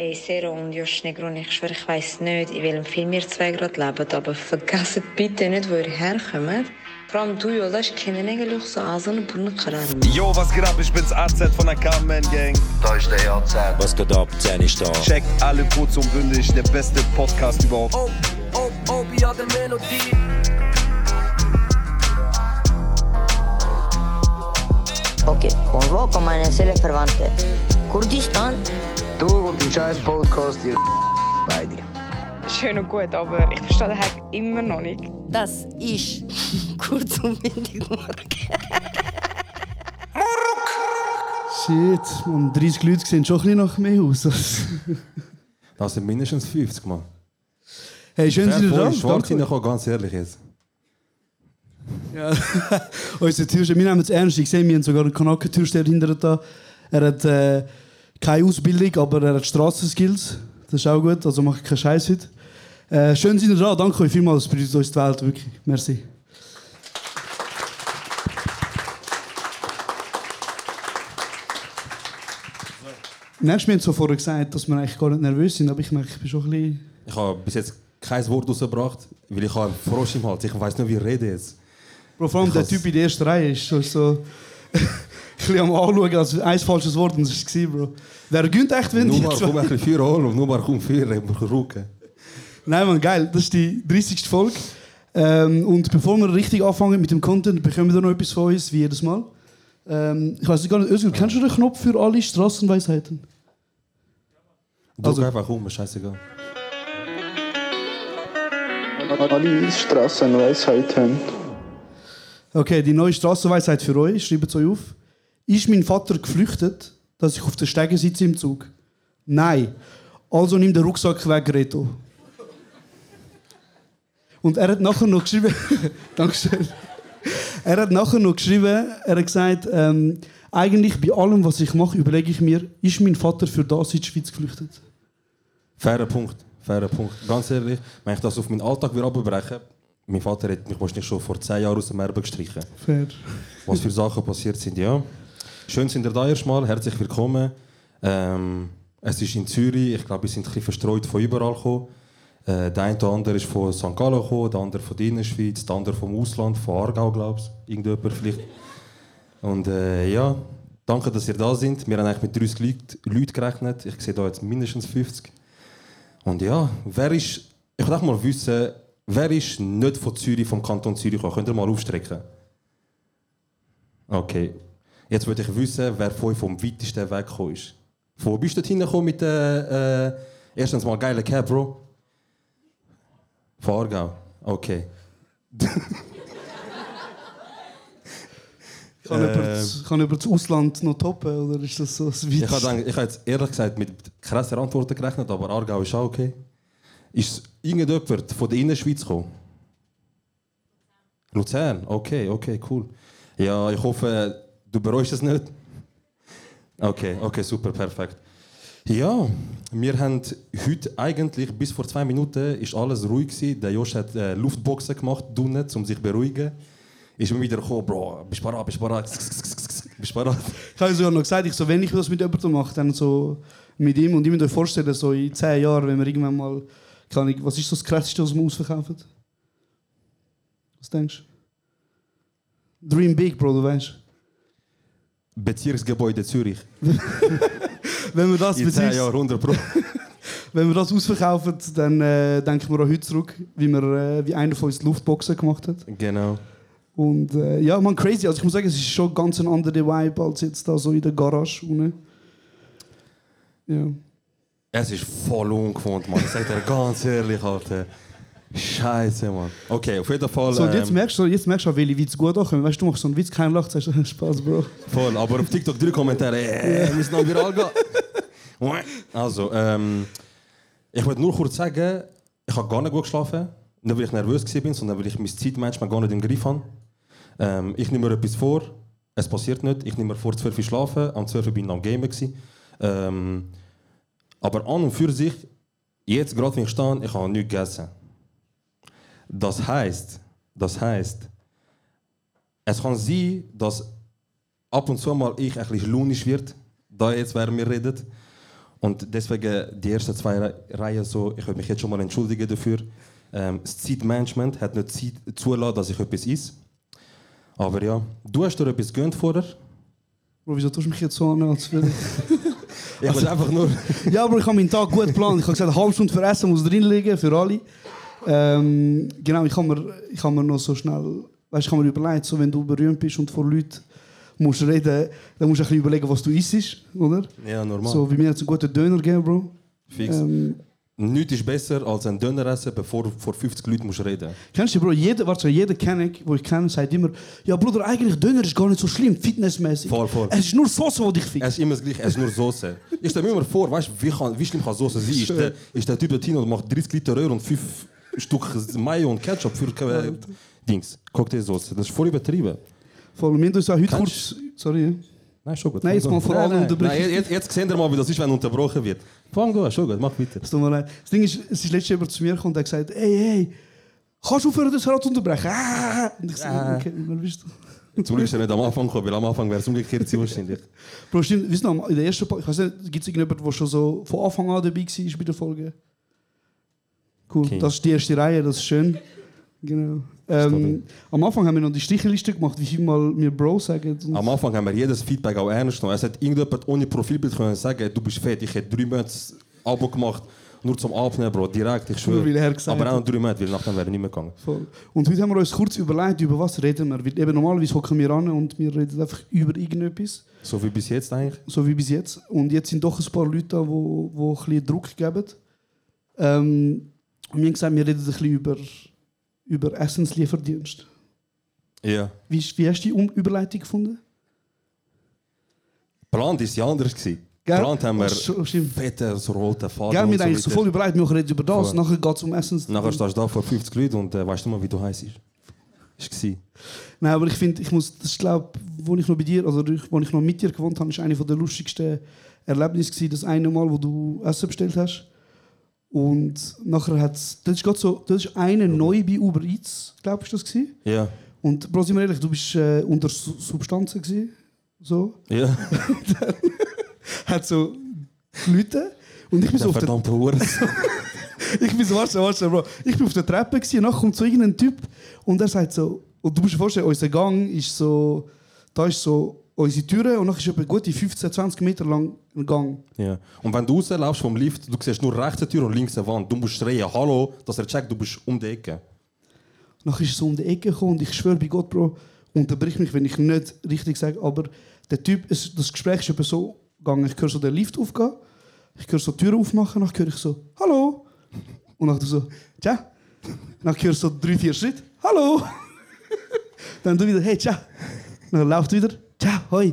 Ey, Sero und Josh Negron, ich schwöre, ich weiss nicht, in welchem Film ihr zwei gerade lebt, aber vergesst bitte nicht, wo ihr herkommt. Vor allem du, Jolas, kennen eigentlich so Asen und Brunnenkaran. Yo, was geht ab? Ich bin's AZ von der Carmen Gang. Da ist der AZ. Was geht ab? Zehn ist da. Checkt alle kurz und bündig, der beste Podcast überhaupt. Oh, oh, oh, ja, der Melodie. Ok, convoco meine Seelenverwandte. Kurdistan? Du und dein scheiß Podcast, ihr beide. Schön und gut, aber ich verstehe den Hack immer noch nicht. Das ist kurz und windig morgen. Shit, man, 30 Leute sehen schon ein bisschen nach mehr aus. Das sind mindestens 50, Mann. hey, schön, sind ihr da. euch schwarz reinkommen, ganz ehrlich jetzt. Ja. Unser Türsteher, wir nehmen es ernst. Ich sehe, wir haben sogar einen Kanaken-Türsteher hinter da. Er hat äh, keine Ausbildung, aber er hat Strassenskills. Das ist auch gut, also mache ich keinen Scheiß heute. Äh, schön, sind ihr da. Danke euch vielmals. Das bedeutet uns die Welt, wirklich. Merci. Nächstes Mal haben so vorher gesagt, dass wir eigentlich gar nicht nervös sind, aber ich merke, ich bin schon ein bisschen... Ich habe bis jetzt kein Wort rausgebracht, weil ich habe einen Frosch im Hals. Ich weiß nicht, wie ich rede jetzt. Bro, vor allem Ich der Typ in der ersten Reihe ist schon so... bisschen am Anschauen, als ein falsches Wort und das war es, Bro. Wer gönnt echt, wenn Nur mal komm ein bisschen Feuer holen und nur mal komm Feuer, ich muss rucken. Nein, man, geil. Das ist die 30. Folge. Ähm, und bevor wir richtig anfangen mit dem Content, bekommen wir noch etwas von uns, wie jedes Mal. Ähm, ich weiß gar nicht, Özgür, kennst du den Knopf für alle Straßenweisheiten? Drück Also- einfach um, ist scheißegal. Alle Straßenweisheiten. Okay, die neue Straßenweisheit für euch, schreibt es euch auf. Ist mein Vater geflüchtet, dass ich auf der Stege sitze im Zug? Nein. Also nimm den Rucksack weg, Reto. Und er hat nachher noch geschrieben, Dankeschön. Er hat nachher noch geschrieben, er hat gesagt, ähm, eigentlich bei allem, was ich mache, überlege ich mir, ist mein Vater für das in die Schweiz geflüchtet? Fairer Punkt, fairer Punkt. Ganz ehrlich, wenn ich das auf meinen Alltag wieder abbreche, mein Vater hat mich wahrscheinlich schon vor 10 Jahren aus dem Erbe gestrichen. Fair. Was für Sachen passiert sind, ja. Schön sind ihr da erstmal, herzlich willkommen. Ähm, es ist in Zürich, ich glaube, wir sind ein bisschen verstreut von überall gekommen. Äh, der eine oder andere ist von St. Gallen gekommen, der andere von der Innerschweiz, der andere vom Ausland, von Aargau, glaube ich. Irgendjemand vielleicht. Und äh, ja, danke, dass ihr da seid. Wir haben eigentlich mit 30 Leuten Leuten gerechnet. Ich sehe da jetzt mindestens 50. Und ja, wer ist, ich will mal wissen, wer ist nicht von Zürich, vom Kanton Zürich gekommen? Könnt ihr mal aufstrecken? Okay. Jetzt würde ich wissen, wer von euch vom weitesten Weg gekommen ist. Wo bist du hingekommen mit der, äh, erstens mal geile Cab, Bro? Von Aargau. Okay. Kann, Ähm. über das, kann über das Ausland noch toppen, oder ist das so das Ich habe ich habe jetzt ehrlich gesagt mit krassen Antworten gerechnet, aber Aargau ist auch okay. Ist irgendjemand von der Innerschweiz gekommen? Luzern? Okay, okay, cool. Ja, ich hoffe, du bereust es nicht. Okay, okay, super, perfekt. Ja, wir haben heute eigentlich, bis vor zwei Minuten, ist alles ruhig gewesen. Der Josh hat äh, Luftboxen gemacht, drinnen, um sich zu beruhigen. Ist immer wieder gekommen, Bro, bist bereit, bist bereit, bist bereit. Ich habe sogar noch gesagt, ich so, wenn ich das mit jemandem mache, dann so mit ihm. Und ich euch vorstellen, so in zehn Jahren, wenn wir irgendwann mal. Kann ich, was ist so das Krasseste, was wir ausverkaufen? Was denkst du? Dream Big, Bro, du weißt. Bezirksgebäude Zürich. Wenn wir das, In zehn Bezirks- Jahren 100 Pro. wenn wir das ausverkaufen, dann äh, denken wir auch heute zurück, wie, wir, äh, wie einer von uns die Luftboxen gemacht hat. Genau. Und äh, ja, man, crazy. Also ich muss sagen, es ist schon ganz ein anderer Vibe als jetzt da so in der Garage. Unten. Ja. Es ist voll ungewohnt, Mann. Ich sag dir ganz ehrlich, Alter. Scheiße, Mann. Okay, auf jeden Fall. So, und jetzt ähm, merkst du, jetzt merkst du welche Witze gut ankommen. Weißt du, du machst so einen Witz, kein Lacht, sagst du, Spaß, Bro. voll. Aber auf TikTok drei Kommentare. Äh, wir müssen noch viral gehen. also, ähm, ich wollte nur kurz sagen, ich habe gar nicht gut geschlafen. Nicht, weil ich nervös war, sondern weil ich mein Zeitmanagement gar nicht im Griff habe. Ähm, ich nehme mir etwas vor, es passiert nicht. Ich nehme mir vor, 12 Uhr schlafen. Am 12 Uhr bin ich am Gamen. Ähm, aber an und für sich, jetzt gerade wenn ich stehe, ich habe nichts gegessen. Das heißt, das heißt, es kann sein, dass ab und zu mal ich bisschen launisch wird, da jetzt während wir reden. Und deswegen die ersten zwei Re- Reihen so, ich würde mich jetzt schon mal entschuldigen dafür. Ähm, das Zeitmanagement hat nicht Zeit zulassen, dass ich etwas esse. Aber ja, du hast dir etwas gegönnt vorher. Bro, wieso tust du mich jetzt so an, als würde Ich wollte einfach nur... Ja, aber ich habe meinen Tag gut geplant. Ich habe gesagt, eine halbe Stunde für Essen muss drin liegen, für alle. Ähm, genau, ich habe mir, ich habe mir noch so schnell, weißt, ich habe mir überlegt, so, wenn du berühmt bist und vor Leuten musst reden, dann musst du ein bisschen überlegen, was du isst, oder? Ja, normal. So, wie mir jetzt einen guten Döner gegeben, Bro. Fix. Ähm, Nichts ist besser als ein Döner essen, bevor du vor 50 Leuten musst reden Kennst du, Bro, jeder, warte, jeder kenne ich, wo ich kenne, sagt immer, ja, Bruder, eigentlich Döner ist gar nicht so schlimm, fitnessmäßig. Voll, voll. Es ist nur Soße, die dich fixt. Es ist immer das Gleiche, es ist nur Soße. Ich stelle mir immer vor, weißt, wie, kann, wie schlimm kann Soße sein? Ist der, ist der Typ dort hin und macht 30 Liter Röhr und 5 Stück Mayo und Ketchup für äh, Dings, Cocktailsoße. Das ist voll übertrieben. Voll, wir haben uns auch heute kurz, sorry, Nein, schon gut. Nein, jetzt mal vor allem unterbrechen. Nein, jetzt, jetzt sehen wir mal, wie das ist, wenn unterbrochen wird. Fang an, schon gut, mach weiter. Es tut mir leid. Das Ding ist, es ist letztes Jahr zu mir gekommen und hat gesagt, hey, hey, kannst du aufhören, das Rad zu unterbrechen? Ah! Und ich so, Ah. okay, wer bist du? Zum Glück ist er nicht am Anfang gekommen, weil am Anfang wäre es umgekehrt gewesen wahrscheinlich. Bro, stimmt, weißt du noch, in der ersten Folge, ich weiß nicht, gibt es irgendjemanden, der schon so von Anfang an dabei war bei der Folge? Cool, Okay. das ist die erste Reihe, das ist schön. Genau. Ähm, am Anfang haben wir noch die Strichliste gemacht, wie viel mal wir Bro sagen. Am Anfang haben wir jedes Feedback auch ernst genommen. Es hat irgendjemand ohne Profilbild können sagen, du bist fett, ich hätte drei Monate Abo gemacht, nur zum Abnehmen, Bro, direkt, ich schwöre. Aber auch noch drei Monate, weil nachher wäre ich nicht mehr gegangen. Voll. Und heute haben wir uns kurz überlegt, über was reden wir. Weil eben normalerweise hocken wir an und wir reden einfach über irgendetwas. So wie bis jetzt eigentlich. so wie bis jetzt. Und jetzt sind doch ein paar Leute da, die wo ein bisschen Druck geben. Ähm, und wir haben gesagt, wir reden ein bisschen über, über Essenslieferdienst. Ja. Wie, wie hast du die um Überleitung gefunden? Plant ist ja anders gewesen. Plant haben wir Ach, so, stimmt. fette, so rote Faden Gell, wir eigentlich so voll überlegt, wir reden über das, nachher geht es um Essens. Nachher stehst du da vor 50 Leuten und äh, weißt du mal, wie du heißt. War. Nein, aber ich finde, ich muss, das glaube, wo ich noch bei dir, also wo ich noch mit dir gewohnt habe, ist eine der lustigsten Erlebnisse gewesen, das eine Mal, wo du Essen bestellt hast. Und nachher hat es, das ist gerade so, das ist eine neu bei Uber Eats, glaube ich, das gewesen. Ja. Und Bro, sind wir ehrlich, du bist äh, unter Su Substanzen gewesen, so. Ja. Hat so Leute und ich bin so auf der, ich bin so, warte, warte, Bro, ich bin auf der Treppe gewesen, und nachher kommt so irgendein Typ und er sagt so, und du musst dir vorstellen, unser Gang ist so, da ist so unsere Türe und nachher ist etwa gute 15, 20 Meter lang ein Gang. Ja. Und wenn du rauslaufst vom Lift, du siehst nur rechts eine Tür und links eine Wand. Du musst schreien, hallo, dass er checkt, du bist um die Ecke. Nachher ist so um die Ecke gekommen und ich schwöre bei Gott, Bro, unterbrich mich, wenn ich nicht richtig sage, aber der Typ, es, das Gespräch ist etwa so gegangen, ich höre so den Lift aufgehen, ich höre so die Tür aufmachen, nachher höre ich so, hallo. Und nachher so, tja. Nachher höre ich so drei, vier Schritte, hallo. Dann du wieder, hey, tja. Dann läuft wieder, tja, hoi.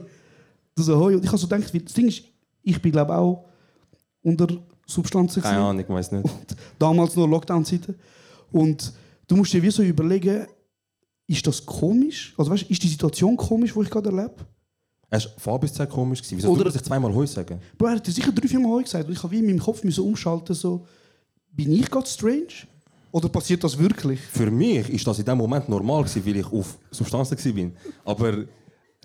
Du so, hoi. Und ich habe so gedacht, das Ding ist, ich bin glaube auch unter Substanzen. Keine. Ahnung, ich weiß nicht. Damals nur Lockdown-Zeiten. Und du musst dir wie so überlegen, ist das komisch? Also weißt, ist die Situation komisch, die ich gerade erlebe? Er war von A bis Z komisch. Gewesen. Wieso Oder- Oder sich zweimal Heu sagen? Bro, er hat sicher drei, vier Mal «Hoi» gesagt. Und ich habe wie in meinem Kopf müssen umschalten, so, bin ich gerade strange? Oder passiert das wirklich? Für mich ist das in dem Moment normal, gewesen, weil ich auf Substanzen war. Aber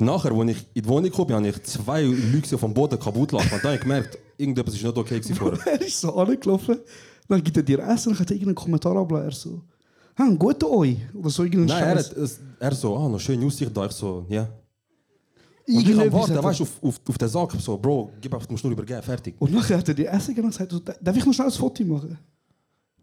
nachher, als ich in die Wohnung kam, habe ich zwei Leute auf dem Boden kaputt lassen. Und dann habe ich gemerkt, irgendetwas ist nicht okay vorher. er ist so angelaufen, dann gibt er dir Essen, dann hat er irgendeinen Kommentar abgelassen. Er so, «Ha, ein guter Oi!» Oder so irgendeinen Nein, er, hat, er so, ah, noch schöne Aussicht da. Ich so, ja. Und ich am Warten, weißt du, auf, auf, auf den Sack, so, Bro, gib einfach, du musst nur übergeben, fertig. Und nachher hat er dir Essen gegeben und gesagt, so, «Darf ich noch schnell ein Foto machen?»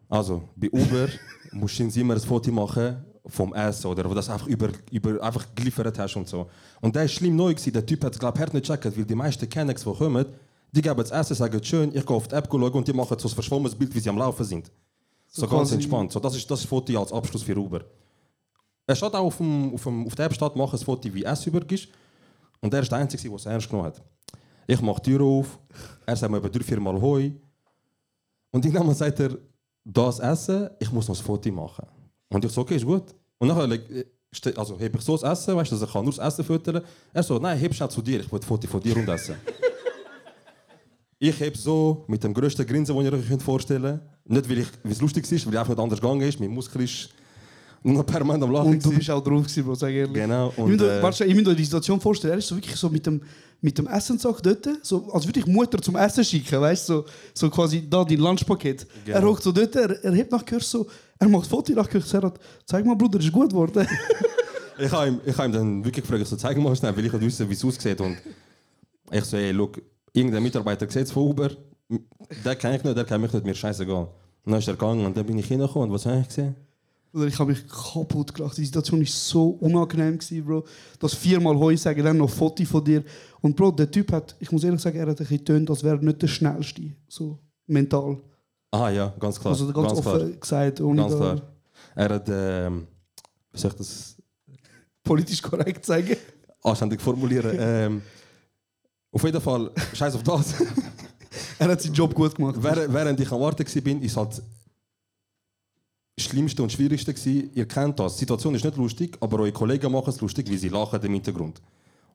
Also, bei Uber musst du immer ein Foto machen vom Essen oder wo das einfach über, über einfach geliefert hast und so. Und der ist schlimm neu gewesen. Der Typ hat es, glaube ich, nicht gecheckt, weil die meisten Kennex, die kommen, die geben das Essen, sagen schön, ich gehe auf die App schauen und die machen so ein verschwommenes Bild, wie sie am Laufen sind. So, So ganz entspannt. So, das ist das Foto als Abschluss für Uber. Er steht auch auf, dem, auf, dem, auf der App, steht, mach ein Foto, wie Essen übergibst. Und er ist der Einzige, der es ernst genommen hat. Ich mache die Tür auf, er sagt mir etwa drei, vier Mal Hoi. Und irgendwann sagt er, das Essen, ich muss noch ein Foto machen. Und ich so, okay, ist gut. Und nachher ste- also, heb ich so das Essen, weißt du, dass ich kann nur das Essen füttern Er so, nein, heb schnell zu dir, ich will ein Foto von dir und essen. ich heb so mit dem grössten Grinsen, den ihr euch vorstellen könnt. Nicht, weil ich- es lustig ist, weil ich einfach nicht anders gegangen ist. Mein Muskel ist Und noch permanent am Lachen. Und du bist auch drauf gewesen, Bro, sag ehrlich. Genau. Ich Und, muss äh, mir, ich muss mir die Situation vorstellen, er ist so wirklich so mit dem, mit dem Essenssack dort, so, als würde ich Mutter zum Essen schicken, weißt du, so, so quasi da dein Lunchpaket. Genau. Er hockt so dort, er, er hebt nach Kurs so, er macht Foto nach Kurs, er hat, zeig mal Bruder, ist gut geworden. Ich habe ihm, ich hab ihm dann wirklich gefragt, so, zeig mal schnell, weil ich wollte wissen, wie es aussieht. Und ich so, ey, look, irgendein Mitarbeiter sieht es von Uber, der kenne ich nicht, der kennt mich nicht, mir scheißegal. Und dann ist er gegangen und dann bin ich hingekommen und was habe ich gesehen? Bruder, ich habe mich kaputt gelacht. Die Situation war so unangenehm, gewesen, Bro. Das viermal Heu sagen, dann noch Foto von dir. Und Bro, der Typ hat, ich muss ehrlich sagen, er hat ein bisschen getönt, als wäre er nicht der Schnellste. So mental. Ah ja, ganz klar. Also ganz, ganz offen klar. gesagt, ohne Ganz da klar. Er hat, ähm, wie soll ich das politisch korrekt sagen. anständig formulieren? ähm, auf jeden Fall, scheiß auf das. Er hat seinen Job gut gemacht. während, ich am Warten war, bin, ist halt Schlimmste und Schwierigste gewesen. Ihr kennt das. Die Situation ist nicht lustig, aber eure Kollegen machen es lustig, wie sie lachen im Hintergrund.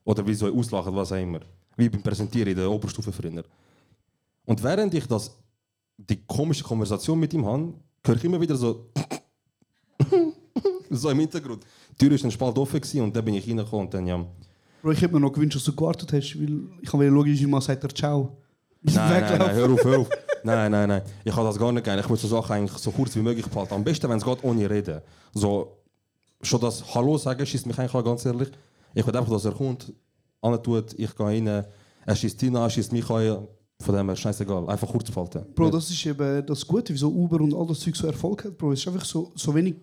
Oder wie sie euch auslachen, was auch immer. Wie beim Präsentieren in der Oberstufe früher. Und während ich das, die komische Konversation mit ihm habe, höre ich immer wieder so so im Hintergrund. Die Tür war dann spalt offen gewesen und dann bin ich reingekommen und dann ja... Bro, ich hätte mir noch gewünscht, dass du gewartet hast, weil ich habe logisch immer sagt er Ciao. Nein, nein, nein, hör auf, hör auf. Nein, nein, nein. Ich kann das gar nicht gerne. Ich will so Sachen eigentlich so kurz wie möglich behalten. Am besten, wenn es geht, ohne reden. So, schon das Hallo sagen schießt mich eigentlich an, ganz ehrlich. Ich will einfach, dass er kommt, tut, ich gehe rein, er schießt ihn an, schießt mich an. Von dem her, scheißegal. Einfach kurz behalten. Bro, das ist eben das Gute, wieso Uber und all das Zeug so Erfolg hat, Bro. Es ist einfach so, so wenig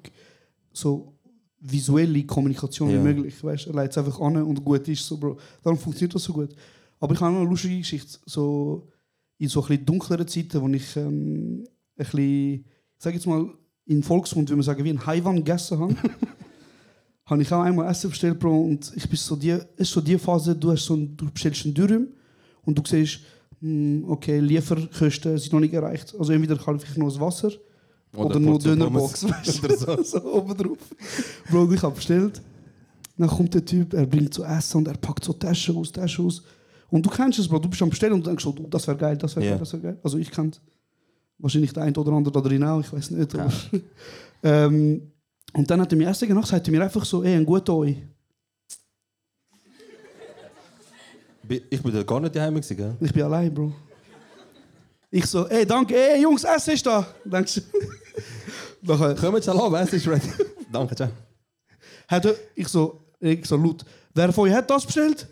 so visuelle Kommunikation Ja. wie möglich. Weißt? Er leitet es einfach an und gut ist so, Bro. Darum funktioniert das so gut. Aber ich habe noch eine lustige Geschichte. So in so ein bisschen dunkleren Zeiten, wo ich ähm, ein bisschen, ich sage jetzt mal, in Volksmund, wie man sagen, wie ein Haiwan gegessen habe, habe ich auch einmal Essen bestellt, Bro. Und ich bin so die, ist so die Phase, du, hast so ein, du bestellst einen Dürüm und du siehst, hm, okay, Lieferkosten sind noch nicht erreicht. Also entweder kaufe ich noch das Wasser oder, Oder nur Portion Dönerbox. Weißt du? So. so oben drauf. Bro, ich habe bestellt. Dann kommt der Typ, er bringt so Essen und er packt so Taschen aus, Taschen aus. Und du kennst es, Bro, du bist am Bestellen und denkst du, das wäre geil, das wäre Ja. geil, das wäre geil. Also ich kann wahrscheinlich der ein oder andere da drin auch, ich weiß nicht. Aber, ähm, und dann hat er mir Essen gemacht, sagt er mir einfach so, ey, ein guter Oi. Ich bin da gar nicht daheim gewesen, gell? Ich bin allein, Bro. Ich so, ey, danke, ey, Jungs, Essen ist da. Denkst du? Nachher, Kommt schon an, es ist ready. Danke, ciao. ich so, ich so laut, wer von euch hat das bestellt?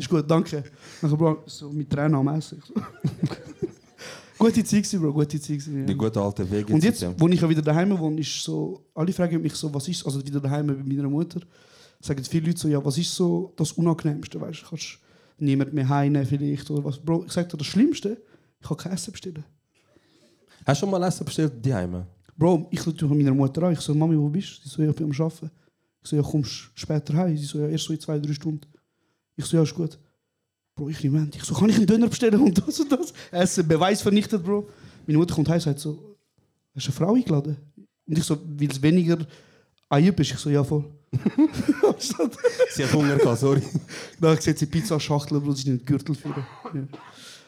Ist gut, danke. Nachher, Bro, so mit Tränen am Essen. Gute Zeit, Bro, gute Zeit. Die Ja. gute alte Wege. Und jetzt, wo ich ja wieder daheim wohne, ist so, alle fragen mich so, was ist, also wieder daheim bei meiner Mutter, sagen viele Leute so, ja, was ist so das Unangenehmste, weißt du, kannst niemand mehr heimnehmen vielleicht, oder was. Bro, ich sag dir, das Schlimmste, ich kann kein Essen bestellen. Hast du schon mal Essen bestellt, die Heime? Bro, ich rufe meiner Mutter an. Ich so, Mami, wo bist du? Sie so, ja, ich bin am Arbeiten. Ich so, ja, kommst du später heim? Sie so, ja, erst so in zwei, drei Stunden. Ich so, ja, ist gut. Bro, ich Moment. Ich so, kann ich einen Döner bestellen und das und das? Essen, Beweis vernichtet, Bro. Meine Mutter kommt heim und sagt so, hast du eine Frau eingeladen? Und ich so, weil es weniger Eier ist. Ich so, ja, voll. Sie hat Hunger gehabt, sorry. da sieht sie Pizzaschachtel, Bro, sie ist den Gürtel führen. Ja.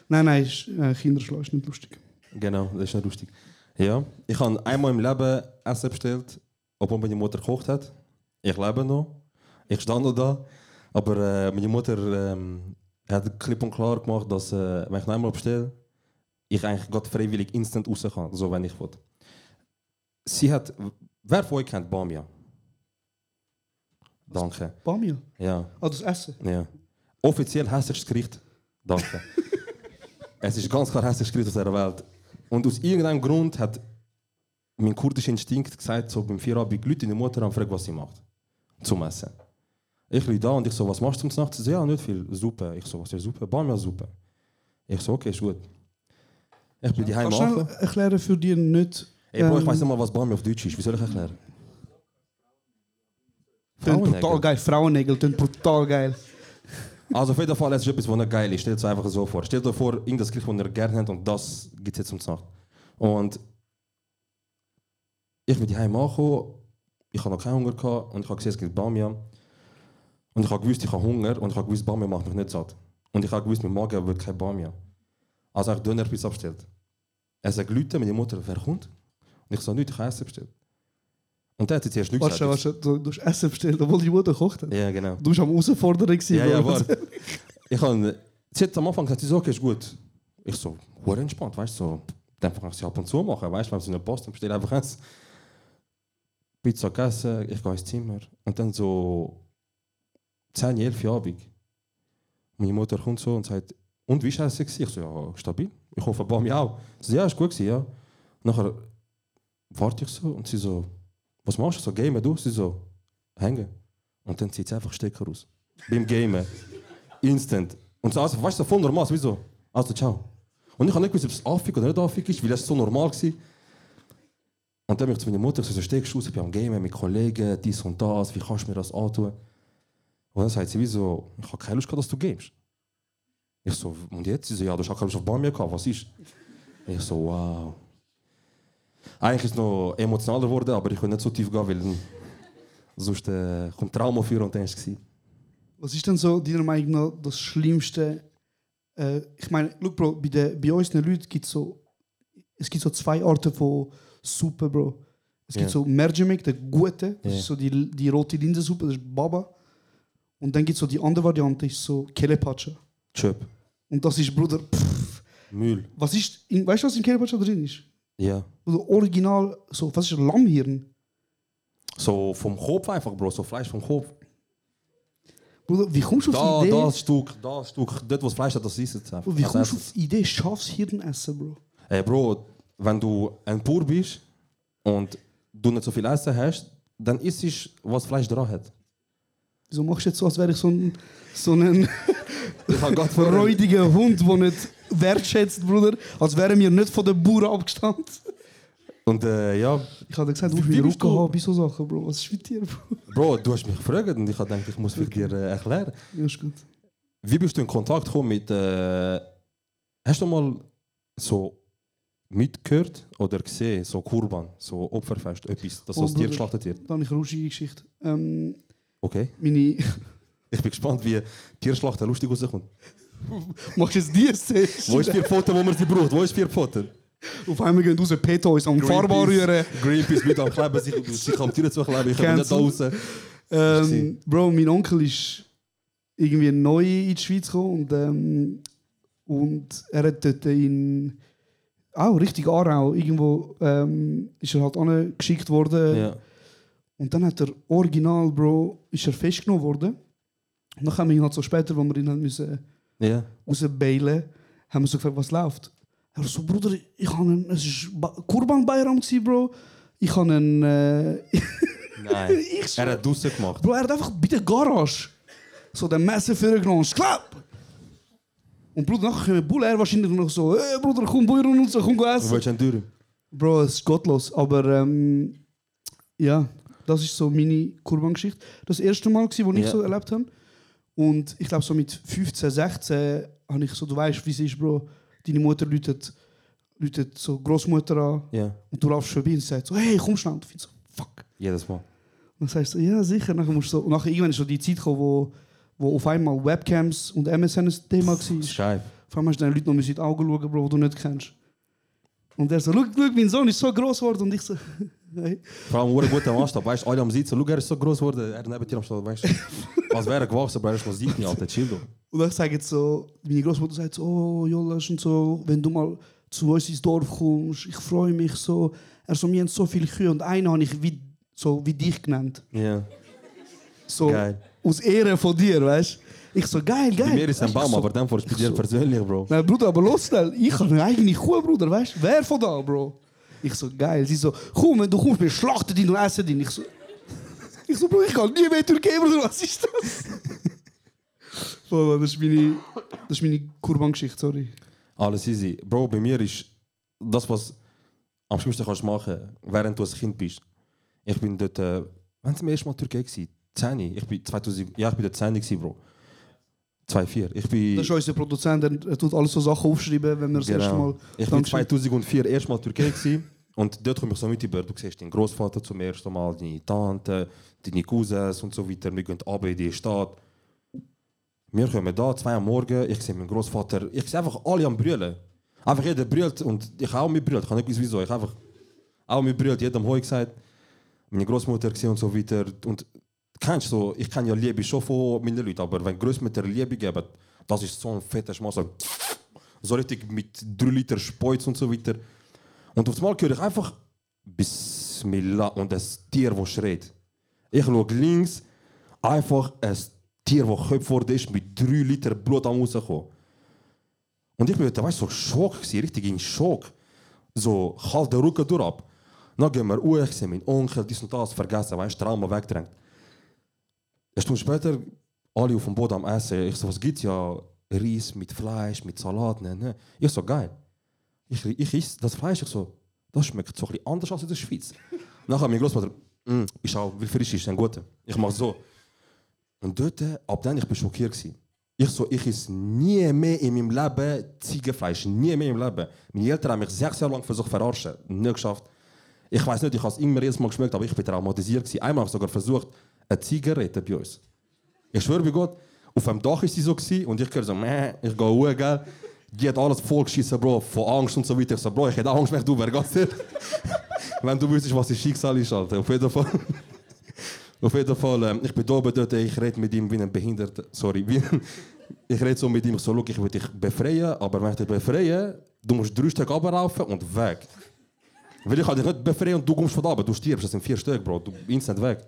Nein, nein, ist, äh, Kinderschlag ist nicht lustig. Genau, das ist nicht lustig. Ja, ich habe einmal im Leben Essen bestellt, obwohl meine Mutter gekocht hat. Ich lebe noch. Ich stand noch da. Aber äh, meine Mutter ähm, hat klipp und klar gemacht, dass, äh, wenn ich noch einmal bestelle, ich eigentlich gerade freiwillig instant raus kann, so wenn ich will. Sie hat, wer von euch kennt Bamia? Danke. Bamia. Ja. Ah, das Essen. Ja. Offiziell hässlichstes Gericht. Danke. es ist ganz klar hässlichstes Gericht aus dieser Welt. Und aus irgendeinem Grund hat mein kurdischer Instinkt gesagt, so beim Feierabend, Leute in der Mutter haben gefragt, was sie macht. Zum Essen. Ich liege da und ich so, was machst du zum Nacht? Sie so, ja, nicht viel. Suppe. Ich so, was ist Suppe? Bamia Suppe. Ich so, okay, ist gut. Ich bin die Heim Kannst du schnell erklären für die nicht... Ey, Bro, ich ähm, weiß nicht mal, was Bamia auf Deutsch ist. Wie soll ich erklären? Tönt brutal geil. Frauennägel tönt brutal geil. Also auf jeden Fall, es ist etwas, was geil ist. Stell dir einfach so vor. Stell dir vor, irgendein Gericht, das ihr gerne habt und das gibt es jetzt zum Nacht. Und ich bin daheim angekommen, ich hatte noch keinen Hunger gehabt, und ich habe gesehen, es gibt Bamia. Und ich habe gewusst, ich habe Hunger und ich habe gewusst, Bamia macht mich nicht satt. Und ich habe gewusst, mein Magen wird kein Bamia. Also habe ich Döner bis abgestellt. Er sagt, Leute, meine Mutter, wer kommt? Und ich so, nicht, ich habe Essen bestellt. Und der hat jetzt erst nichts Warte, warte, du, du hast Essen bestellt, obwohl die Mutter gekocht hat. Ja, genau. Du warst am Herausfordern gewesen. Ja, ja, warte. Ich habe, sie hat am Anfang gesagt, sie so, okay, ist gut. Ich so, hure entspannt, weißt du, so, dann einfach sie ab und zu machen, weißt du, wenn sie nicht passt, dann bestell einfach eins. Pizza gegessen, ich gehe ins Zimmer. Und dann so 10, 11 Uhr Abend. Meine Mutter kommt so und sagt, und wie war es? gewesen?" Ich so, ja, stabil. Ich hoffe, bei mir auch. Sie so, ja, ist gut gewesen, ja. Nachher warte ich so und sie so, was machst du? So, gamen du? Sie so, hängen. Und dann zieht sie einfach Stecker raus. Beim Gamen. Instant. Und so, also, weißt du, voll normal. So, wie so, also, ciao. Und ich habe nicht gewusst, ob es affig oder nicht affig ist, weil es so normal war. Und dann bin ich zu meiner Mutter gesagt, so steckst du raus, ich bin am Gamen mit Kollegen, dies und das, wie kannst du mir das antun? Und dann sagt sie wie so, ich habe keine Lust gehabt, dass du gamest. Ich so, und jetzt? Sie so, ja, du hast auch keine Lust auf mehr gehabt, was ist? Ich so, wow. Eigentlich ist es noch emotionaler geworden, aber ich will nicht so tief gehen, weil sonst äh, kommt Trauma für und dann ist es. Was ist denn so deiner Meinung nach das Schlimmste? Äh, ich meine, look, Bro, bei, den, bei uns Leuten gibt es so, es gibt so zwei Arten von Suppe, Bro. Es gibt Ja. so Mercimek, der gute, das Ja. ist so die, die rote Linsensuppe, das ist Baba. Und dann gibt es so die andere Variante, ist so Kelepacha. Chöp. Und das ist, Bruder, pff, Müll. was ist, in, weißt du, was in Kelepacha drin ist? Ja. Bruder, original, so, was ist Lammhirn? So vom Kopf einfach, Bro, so Fleisch vom Kopf. Bruder, wie kommst du auf die Idee? das Stück, das Stück, das Fleisch hat, das ist es einfach. Bruder, wie Das kommst du auf die Idee, Schafshirn essen, Bro? Ey, Bro, wenn du ein Bauer bist und du nicht so viel Essen hast, dann isst du, was Fleisch dran hat. Wieso machst du jetzt so, als wäre ich so ein, so ein räudiger Hund, der nicht wertschätzt, Bruder? Als wären wir nicht von den Bauern abgestanden. Und äh, ja, Ich habe gesagt, du Rücken du? haben bei so Sachen, Bro. Was ist mit dir, Bro? Bro, du hast mich gefragt und ich habe gedacht, ich muss für dir äh, erklären. Ja, ist gut. Wie bist du in Kontakt gekommen mit. Äh, hast du mal so mitgehört oder gesehen, so Kurban, so Opferfest, etwas, dass Oh, aus Bruder. geschlachtet wird? Dann habe ich eine lustige Geschichte. Ähm, Okay. meine... Ich bin gespannt, wie Tierschlachten lustig rauskommt. Machst du jetzt die Szene? Wo ist vier Pfoten, wo man sie braucht? Wo ist vier Pfoten? Auf einmal gehen raus, Peto ist am Farbe rühren. Greenpeace mit am Kleben, sich, sich am Tieren zu kleben. Ich komme nicht da raus. Ähm, Bro, mein Onkel ist irgendwie neu in die Schweiz gekommen und, ähm, und er hat dort in auch richtig Aarau irgendwo ähm, ist er halt angeschickt worden Ja. Und dann hat er original Bro ist er festgenommen worden und dann haben wir ihn halt so später, wo wir ihn haben müssen Ja. rausbeilen, haben wir so gefragt, was läuft. Er so, Bruder, ich habe einen, es war Kurban Bayram Bro. Ich habe einen, äh, Nein. Ich er hat draussen gemacht. Bro, er hat einfach bei der Garage so den Messer vorgenommen, klapp! Und Bruder, nachher kommen Bulle, er wahrscheinlich noch so, hey Bruder, komm, Beuren und so, komm, geh Du essen. willst einen Dürren? Bro, es ist gottlos, aber ähm, ja, das ist so meine Kurban-Geschichte. Das erste Mal, wo ich Ja. so erlebt habe. Und ich glaube, so mit 15, 16 habe ich so, du weißt, wie es ist, Bro. Deine Mutter läutet, läutet so Großmutter an Ja. und du laufst vorbei und sagst so, hey, komm schnell. Und du findest so, fuck. Jedes Mal. Und dann sagst du, ja, sicher. Nachher musst du so, und nachher irgendwann ist so die Zeit gekommen, wo, wo auf einmal Webcams und MSN ein Thema war. Scheib. Auf einmal hast du den Leuten noch in die Augen schauen, Bro, die du nicht kennst. Und er so, schau, mein Sohn ist so groß geworden. Und ich so, hey. Vor allem ein guter Maßstab. Weißt du, alle am Sitzen, schau, er ist so groß geworden, er neben dir am Stall, weißt du. Als wäre gewachsen, aber er ist noch sieben, Alter, chill doch. Und dann sagt jetzt so, meine Großmutter sagt so, oh Jolas und so, wenn du mal zu uns ins Dorf kommst, ich freue mich so. Er so, wir haben so viele Kühe und einen habe ich wie, so wie dich genannt. Ja. So Geil. aus Ehre von dir, weißt du? Ich so, geil, geil. Bei mir ist ein Baum, so, aber dann bei dir persönlich, Bro. Nein, Bruder, aber los. Ich habe eine eigene Kuh, Bruder, weißt du? Wer von da, Bro? Ich so, geil. Sie so, komm, wenn du kommst, wir schlachten ihn und essen ihn. Ich so, ich so, Bro, ich kann nie mehr Türkei, Bruder, was ist das? Mann, das ist meine, das ist meine Kurban-Geschichte, sorry. Alles easy. Bro, bei mir ist das, was am schlimmsten kannst machen, während du ein Kind bist. Ich bin dort, äh, wann zum ersten Mal in Türkei gewesen? 10. Ich bin 2000, ja, ich bin dort 10 gewesen, Bro. 2,4. Ich bin... Das ist unser Produzent, der er tut alles so Sachen aufschreiben, wenn wir das erste Mal... Genau. Ich bin Dankeschön. 2004 erstmal in Türkei gewesen, und dort komme ich so mit über. Du siehst deinen Großvater zum ersten Mal, deine Tante, deine Cousins und so weiter. Wir gehen ab in die Stadt. Wir kommen da, zwei am Morgen, ich sehe meinen Großvater, ich sehe einfach alle am Brüllen. Einfach jeder brüllt und ich habe auch mit brüllt. Ich habe nicht wieso. Ich habe einfach auch mit brüllt, jedem Heu gesagt. meine Großmutter gesehen und so weiter. Und kennst so, ich kenne ja Liebe schon von meinen Leuten, aber wenn Großmutter Liebe geben, das ist so ein fetter Schmaß, so, so richtig mit 3 Liter Speuz und so weiter. Und auf einmal höre ich einfach Bismillah und das Tier, das schreit. Ich schaue links, einfach ein Tier, das geköpft ist, mit 3 Liter Blut am rauskommen. Und ich bin weißt, so Schock, richtig in Schock. So, kalt den Rücken durch ab. Dann gehen wir hoch, ich sehe meinen Onkel, dies und das, vergessen, weißt Trauma weggedrängt. Eine Stunde später, alle auf dem Boden am Essen. Ich so, was gibt's ja? Reis mit Fleisch, mit Salat, ne, ne. Ich so, geil. Ich, ich esse das Fleisch, ich so, das schmeckt so ein bisschen anders als in der Schweiz. Nachher mein Großvater, mm, ich schau, wie frisch ist, ein guter. Ich mach so. Und dort, ab dann, ich bin schockiert gewesen. Ich so, ich esse nie mehr in meinem Leben Ziegenfleisch, nie mehr im Leben. Meine Eltern haben mich sechs Jahre lang versucht zu verarschen, nicht geschafft. Ich weiß nicht, ich habe es immer jedes Mal geschmeckt, aber ich bin traumatisiert gewesen. Einmal habe ich sogar versucht, eine Zigarette bei uns. Ich schwöre bei Gott, auf dem Dach ist sie so gewesen, und ich höre so, meh, ich gehe hoch, gell. Die hat alles vollgeschissen, Bro, von Angst und so weiter. Ich so, Bro, ich hätte Angst, wenn du dir? wenn du wüsstest, was das Schicksal ist, Alter. Auf jeden Fall. Auf jeden Fall, ähm, ich bin da oben dort, ich rede mit ihm wie ein Behinderter. Sorry, wie, ich rede so mit ihm, so, look, ich will dich befreien, aber wenn ich dich befreie, du musst drei Stück runterlaufen und weg. Weil ich kann dich nicht befreien und du kommst von da, aber du stirbst, das sind vier Stück, Bro, du instant weg.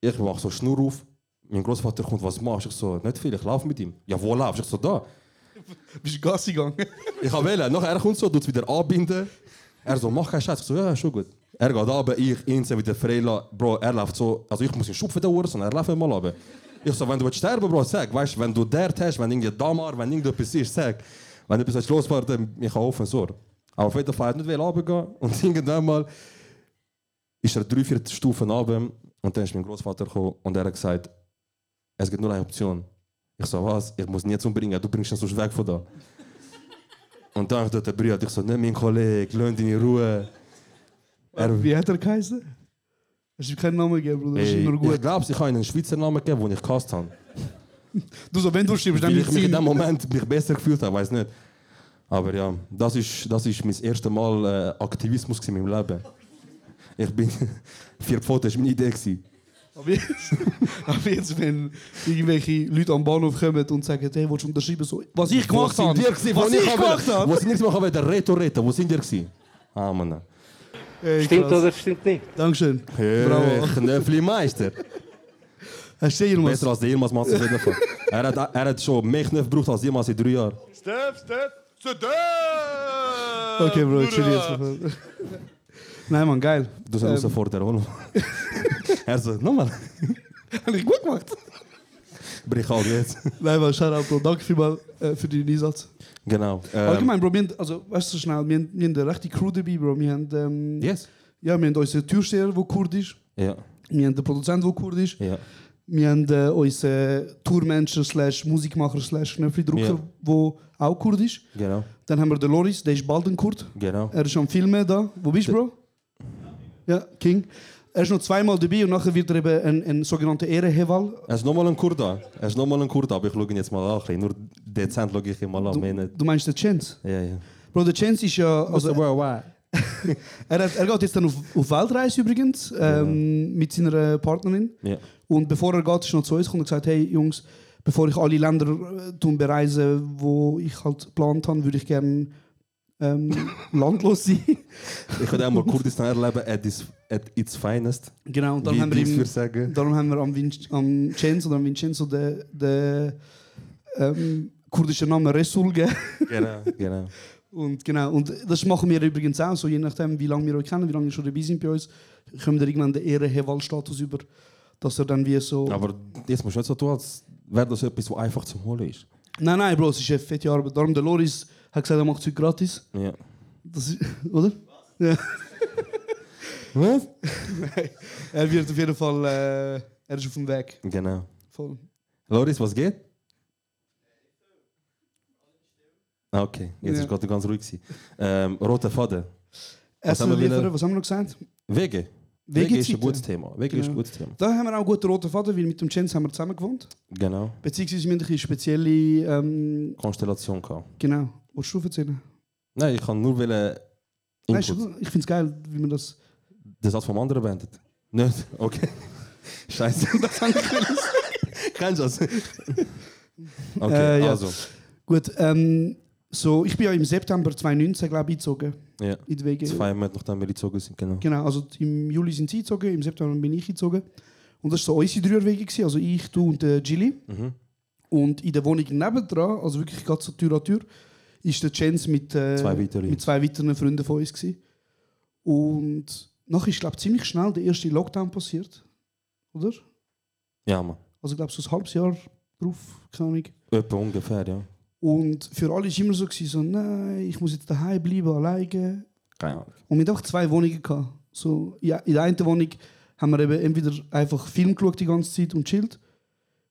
Ich mach so Schnur auf, mein Großvater kommt, was machst du? Ich so, nicht viel, ich laufe mit ihm. Ja, wo laufst du? Ich so, da. Bist du Gassi gegangen? Ich habe wählen. Nachher er kommt so, tut es wieder anbinden. Er so, mach keinen Scheiß. Ich so, ja, schon gut. Er geht runter, ich instant wieder frei lassen. Bro, er läuft so, also ich muss ihn schupfen der Uhr, sondern er läuft mal runter. Ich so, wenn du willst sterben, Bro, sag, weißt du, wenn du dort hast, wenn irgendwie Damar, wenn irgendetwas ist, sag. Wenn etwas ist los war, dann ich kann offen so. Aber auf jeden Fall hat nicht runtergehen und irgendwann mal ist er drei, vier Stufen runter und dann ist mein Großvater gekommen und er hat gesagt, es gibt nur eine Option. Ich so, was? Ich muss jetzt umbringen, du bringst ihn sonst weg von da. Und dann hat der Bruder, ich so, nicht mein Kollege, lass ihn in Ruhe. Er, Wie hat er geheißen? Hast du keinen Namen gegeben, Bruder? Ey, immer gut. ich glaube, ich habe einen Schweizer Namen gegeben, den ich gehasst habe. Du so, wenn du stirbst, dann Weil ich mich in dem. Moment mich besser gefühlt habe, weiß nicht. Aber ja, das ist, das ist mein erstes Mal äh, Aktivismus in meinem Leben. Ich bin, vier Pfoten war meine Idee. Gewesen. Aber jetzt, aber jetzt, wenn irgendwelche Leute am Bahnhof kommen und sagen, hey, willst du unterschreiben? So, was ich gemacht habe. Was Wo ich gemacht habe. Wo sind nichts machen wollen, Reto Reto, wo sind ihr gewesen? Ah, Mann. Ey, Stimmt oder stimmt nicht? Dankeschön. Hey, Bravo. Knöpfli-Meister. Hast du jemals? Besser als der Ilmas Matze. Er hat, er hat schon mehr Knöpfe gebraucht als jemals in drei Jahren. Step, step, step. Okay, Bro, chill jetzt. Nein, Mann, geil. Du sollst ähm, vor der Rolle. er so, nochmal. Hab ich gut gemacht. Brich halt jetzt. Nein, Mann, Shoutout, Bro. Danke vielmals äh, für deinen Einsatz. Genau. Ähm, Allgemein, Bro, wir haben, also, weißt du, so schnell, wir haben, wir haben eine rechte Crew dabei, Bro. Wir haben, ähm, Yes. ja, wir haben unseren Türsteher, der Kurd ist. Ja. Wir haben den Produzent, der Kurd ist. Ja. Wir haben äh, unseren Tourmanager slash Musikmacher slash Knöpfchendrucker, Ja. Auch Kurd ist. Genau. Dann haben wir den Loris, der ist bald ein Kurd. Genau. Er ist am Filmen da. Wo bist du, Bro? Ja, King. Er ist noch zweimal dabei und nachher wird er eben ein, ein sogenannter Ehrenheval. Er ist nochmal ein Kurda. Er ist nochmal ein Kurda, aber ich schaue ihn jetzt mal an. Nur dezent schaue ich ihn mal an. mehr nicht. Du meinst den Chance? Ja, ja. Bro, der Chance ist ja. Also, worldwide. er, hat, er geht jetzt dann auf, auf Weltreise übrigens ähm, mit seiner Partnerin. Ja. Und bevor er geht, ist er noch zu uns gekommen und gesagt: Hey Jungs, bevor ich alle Länder äh, tun bereisen, wo ich halt geplant habe, würde ich gerne ähm, landlos sein. Ich würde auch mal Kurdistan erleben at its, at its finest. Genau, und dann Wie haben wir sagen. darum haben wir am, Vin am Censo am Vincenzo den, den ähm, kurdischen Namen Resul gegeben. Genau, genau. Und genau, und das machen wir übrigens auch so, je nachdem, wie lange wir euch kennen, wie lange ihr schon dabei sind bei uns, kommen wir irgendwann den Ehrenheval-Status über, dass er dann wie so... Aber jetzt musst du nicht so tun, als wäre das etwas, was einfach zum Holen ist. Nein, nein, Bro, es ist eine fette Arbeit. Darum, der Loris hat gesagt, er macht es gratis. Ja. Das ist, oder? Ja. Was? Nein, er wird auf jeden Fall, äh, er ist auf dem Weg. Genau. Voll. Loris, was geht? Ah, Okay, jetzt Ja. ist gerade ganz ruhig. Ähm, roter Faden. Was Essen haben wir liefern, wieder? was haben wir noch gesagt? Wege. Wege ist ein gutes Thema. Wege ist ein Genau. gutes Thema. Da haben wir auch einen guten roten Faden, weil mit dem Chance haben wir zusammen gewohnt. Genau. Beziehungsweise wir haben ein bisschen spezielle, ähm, Konstellation gehabt. genau, was du erzählen? Nein, ich kann nur wollen Weißt du, ich finde es geil, wie man das... Der Satz vom anderen beendet? Nicht? Okay. Scheiße. Das habe ich können Kennst du das? Okay, Äh, ja. also. Gut, ähm, so, ich bin ja im September 2019, glaube ich, eingezogen. Ja. In die WG. Zwei Monate nachdem wir gezogen sind, genau. Genau, also im Juli sind sie gezogen, im September bin ich gezogen. Und das war so unsere Dreierwege, gewesen, also ich, du und der Gilly. Mhm. Und in der Wohnung nebendran, also wirklich gerade so Tür an Tür, ist der Chance mit, äh, Zwei mit zwei weiteren Freunden von uns. Gewesen. Und nachher ist, glaube ich, ziemlich schnell der erste Lockdown passiert. Oder? Ja, Mann. Also, ich glaube, so ein halbes Jahr drauf, keine Ahnung. Etwa ungefähr, ja. Und für alle war immer so, gewesen, so, nein, ich muss jetzt daheim bleiben, alleine. Keine Ahnung. Und wir hatten einfach zwei Wohnungen. Gehabt. So, ja, in der einen Wohnung haben wir eben entweder einfach Film geschaut die ganze Zeit und chillt.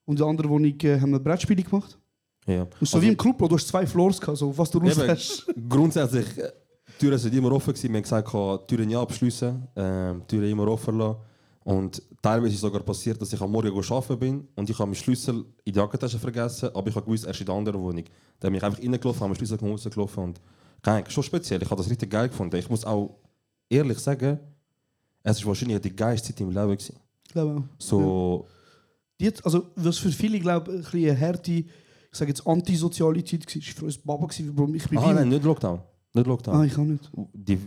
Und in der anderen Wohnung äh, haben wir Brettspiele gemacht. Ja. Und so wie im Club, du hast zwei Floors gehabt, so, was du Lust Eben, hast. grundsätzlich, äh, die Türen sind immer offen gewesen. Wir haben gesagt, die Türen nie abschliessen, die Türen immer offen lassen. Und teilweise ist sogar passiert, dass ich am Morgen arbeiten bin und ich habe meinen Schlüssel in die Jackentasche vergessen, aber ich habe gewusst, er ist in der anderen Wohnung. Dann bin ich einfach reingelaufen, habe meinen Schlüssel rausgelaufen und Ahnung, schon speziell. Ich habe das richtig geil gefunden. Ich muss auch ehrlich sagen, es war wahrscheinlich die geilste Zeit im Leben. Gewesen. Ich glaube auch. So, Die hat, also, was für viele, glaube ich, ein bisschen eine harte, ich sage jetzt antisoziale Zeit war, war für uns Baba. Gewesen. Ich bin ah, nein, nicht Lockdown. Nicht Lockdown. ah, ich kann nicht. Die,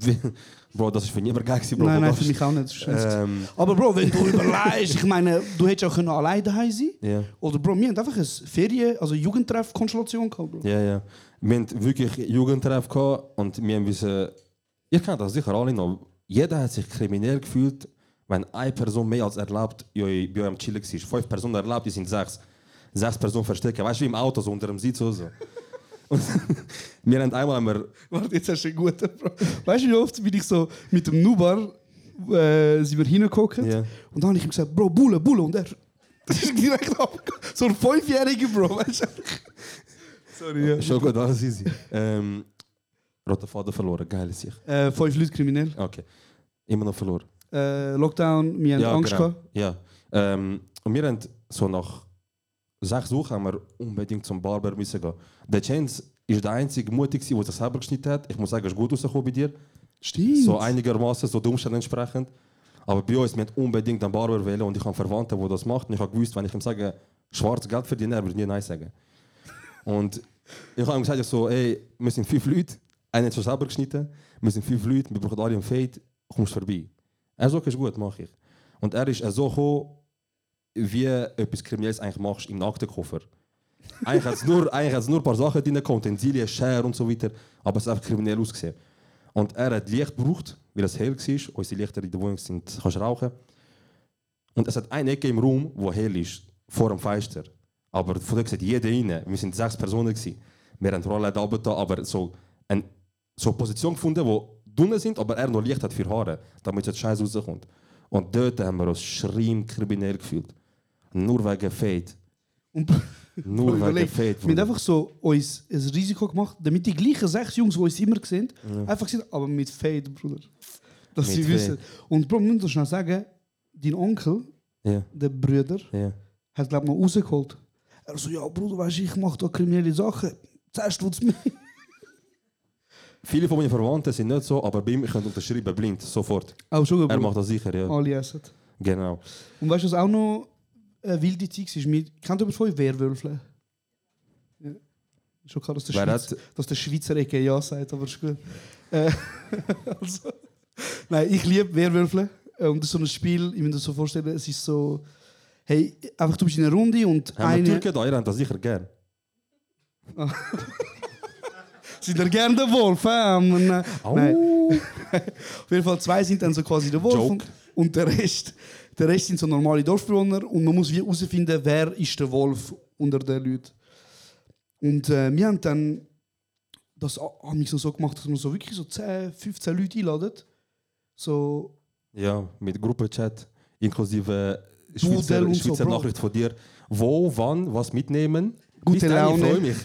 Bro, das ist für niemand geil Bro. nein, nein, für mich auch nicht. Ähm, Aber Bro, wenn du überlegst, ich meine, du hättest auch können alleine daheim sein ja. Oder Bro, wir haben einfach eine Ferien-, also Jugendtreff-Konstellation gehabt, Bro. Ja, ja. Wir hatten wirklich Jugendtreff gehabt und wir haben wissen, ihr kennt das sicher alle noch, jeder hat sich kriminell gefühlt, wenn eine Person mehr als erlaubt bei am Chillen war. Fünf Personen erlaubt, die sind sechs. Sechs Personen verstecken. Weißt du, wie im Auto, so unter dem Sitz oder so. Und wir haben einmal, haben wir, Warte, jetzt hast du einen guten, Bro. Weißt du, wie oft bin ich so mit dem Nubar, äh, sind wir hingeguckt Ja. und dann habe ich ihm gesagt, Bro, Bulle, Bulle. Und er ist direkt abgegangen. So ein Fünfjähriger, Bro. Weißt du? Sorry, ja. schon gut, alles easy. Ähm, rote Faden verloren, geil ist ich. Äh, fünf Leute kriminell. Okay. Immer noch verloren. Äh, Lockdown, wir haben Angst genau. gehabt. Ja. Ähm, und wir haben so nach sechs Wochen haben wir unbedingt zum Barber müssen gehen. Der Chance ist der einzige mutig, der sich selber geschnitten hat. Ich muss sagen, es ist gut rausgekommen bei dir. Stimmt. So einigermaßen, so den Umständen entsprechend. Aber bei uns, wir unbedingt einen Barber wählen und ich habe Verwandte, die das machen. Und ich habe gewusst, wenn ich ihm sage, schwarz Geld verdienen, er würde nie Nein sagen. Und ich habe ihm gesagt, ich so, ey, wir sind fünf Leute, einer hat schon selber geschnitten, wir sind fünf Leute, wir brauchen alle einen Fade, kommst vorbei. Er so, okay, ist gut, mache ich. Und er ist so gekommen, wie etwas Kriminelles eigentlich machst im Aktenkoffer. Eigentlich hat es nur, ein paar Sachen drin, Utensilien, Schere und so weiter, aber es hat einfach kriminell ausgesehen. Und er hat Licht gebraucht, weil es hell war. Unsere Lichter in der Wohnung sind, kannst rauchen. Und es hat eine Ecke im Raum, wo hell ist, vor dem Fenster. Aber von dort sieht jeder rein. Wir sind sechs Personen. Gewesen. Wir haben Rollläden runter, aber so eine so Position gefunden, wo drinnen sind, aber er noch Licht hat für Haare, damit jetzt Scheiß rauskommt. Und dort haben wir uns schreien kriminell gefühlt. Nur wegen Fade. Und Nur wegen Überleg, Fade. wir haben einfach so uns ein Risiko gemacht, damit die gleichen sechs Jungs, die uns immer sehen, einfach sind, aber mit Fade, Bruder. Dass Mit sie Fade. wissen. Und Bro, wir müssen schnell sagen, dein Onkel, Ja, der Bruder, ja. hat glaube ich noch rausgeholt. Er so, ja Bruder, weißt du, ich mache da kriminelle Sachen. Zuerst tut's mir. Viele von meinen Verwandten sind nicht so, aber bei ihm könnt unterschreiben, blind, sofort. Auch schon Er macht das sicher, ja. Alle essen. Genau. Und weißt du, was auch noch eine wilde Zeit war? Wir- Kennt ihr von euch Werwölfe? Ja. Schon klar, dass der, Wer Schweiz, dass der Schweizer Ecke ja sagt, aber ist gut. Äh, also, nein, ich liebe Werwölfe. Äh, Und das ist so ein Spiel, ich muss mir das so vorstellen, es ist so, hey, einfach du bist in einer Runde und wir eine... Türken da? Ihr habt das sicher gern. Sind ihr gerne der Wolf? Äh? Nein. Nein. Auf jeden Fall zwei sind dann so quasi der Wolf und, und der Rest, der Rest sind so normale Dorfbewohner und man muss wie herausfinden, wer ist der Wolf unter den Leuten. Und äh, wir haben dann das haben so, so gemacht, dass man so wirklich so 10, 15 Leute einladen. So, Ja, mit Gruppenchat, inklusive Dudel Schweizer, und so, Schweizer Bro. Nachricht von dir. Wo, wann, was mitnehmen. Gute Bis dann, Laune. Ich freue mich.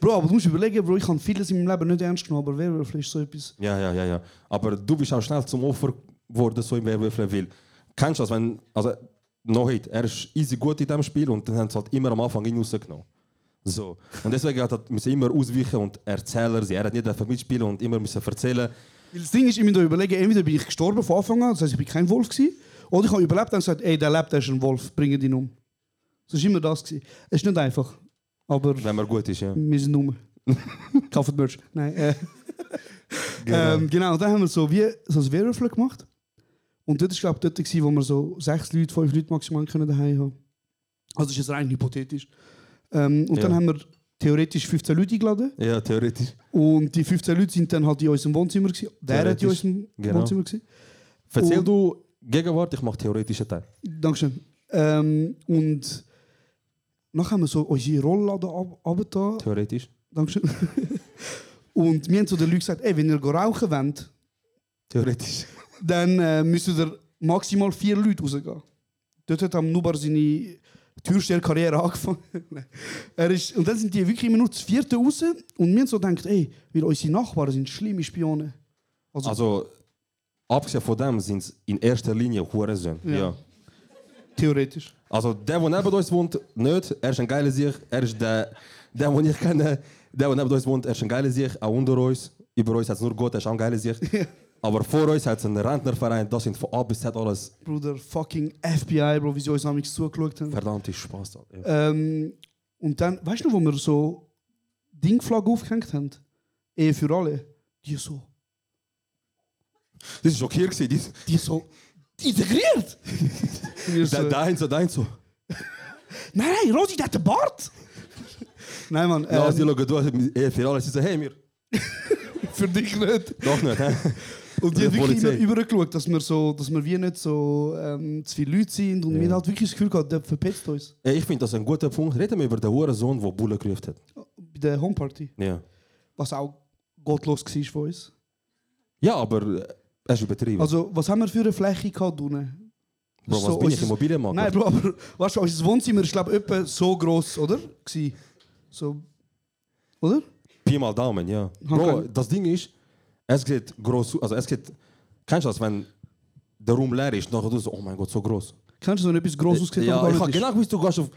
Bro, aber du musst überlegen, Bro, ich habe vieles in meinem Leben nicht ernst genommen, aber Werwolf ist so etwas. Ja, ja, ja, ja. Aber du bist auch schnell zum Opfer geworden, so im Werwölfle will. Kennst du das, wenn, also, noch heute, er ist easy gut in diesem Spiel und dann haben sie halt immer am Anfang ihn rausgenommen. So. Und deswegen hat er müssen immer ausweichen und Erzähler sein. Er hat nicht einfach mitspielen und immer müssen erzählen. Weil das Ding ist, ich muss mir überlegen, entweder bin ich gestorben von Anfang an, das heißt, ich bin kein Wolf gewesen, oder ich habe überlebt und gesagt, ey, der lebt, der ist ein Wolf, bring ihn um. Das war immer das. Gewesen. Es ist nicht einfach, aber Wenn man gut ist, ja. wir sind rum. Kauft Merch. Nein, äh. Genau. Ähm, genau, dann haben wir so wie so ein Werwürfel gemacht. Und dort war, glaube ich, dort, wo wir so sechs Leute, fünf Leute maximal können daheim haben. Also ist jetzt rein hypothetisch. Ähm, und Ja. dann haben wir theoretisch 15 Leute eingeladen. Ja, theoretisch. Und die 15 Leute sind dann halt in unserem Wohnzimmer gewesen. Der hat in unserem genau. Wohnzimmer gewesen. Erzähl Und- du Gegenwart, ich mache theoretischen Teil. Dankeschön. Ähm, und nachher haben wir so unsere Rollladen abgetan. Theoretisch. Dankeschön. und wir haben zu den Leuten gesagt, ey, wenn ihr rauchen wollt, Theoretisch. Dann äh, müssen ihr maximal vier Leute rausgehen. Dort hat am Nubar seine Türsteherkarriere angefangen. Er ist, und dann sind die wirklich immer nur das vierte raus. Und wir haben so gedacht, ey, weil unsere Nachbarn sind schlimme Spione. Also, Also, abgesehen von dem sind es in erster Linie Hurensöhne. Ja. Ja. theoretisch. Also, der, der neben uns wohnt, nicht. Er ist ein geiler Sieg. Er ist der, der, den ich kenne. Der, der neben uns wohnt, er ist ein geiler Sieg. Auch unter uns. Über uns hat es nur Gott, er ist auch ein geiler Sieg. Aber vor uns hat es einen Rentnerverein. Das sind von A bis Z alles Bruder, fucking FBI, Bro, wie sie uns nämlich zugeschaut haben. verdammte Spaß. Ja. Ähm, und dann, weißt du, wo wir so Dingflagge aufgehängt haben? Ehe für alle. Die so, Das war schockiert. Die, die so integriert. Wir so, eins, der eins so. nein, nein, Rosi, der hat einen Bart. nein, Mann. Ja, Ähm, sie schauen durch, eh, für alles. Sie sagen, hey, mir. für dich nicht. Doch nicht, hä? Und die haben wirklich immer übergeschaut, dass wir, so, dass wir wie nicht so ähm, zu viele Leute sind. Und wir haben halt wirklich das Gefühl gehabt, der verpetzt uns. Ey, Ich finde das ein guter Punkt. Reden wir über den Hurensohn, der Bulle gerufen hat. Bei der Homeparty. Ja. Was auch gottlos war von uns. Ja, aber äh, er ist übertrieben. Also, was haben wir für eine Fläche gehabt unten? Bro, was so bin ich, Immobilienmakler? Nein, Bro, aber weißt du, unser Wohnzimmer ist, glaube ich, etwa so groß, oder? So. Oder? Pi mal Daumen, ja. Bro, das Ding ist, es geht groß, also es geht, kennst du das, wenn der Raum leer ist, nachher du so, oh mein Gott, so groß. Kannst du so etwas groß ausgesehen Ja, ich habe genau gewusst, du gehst auf...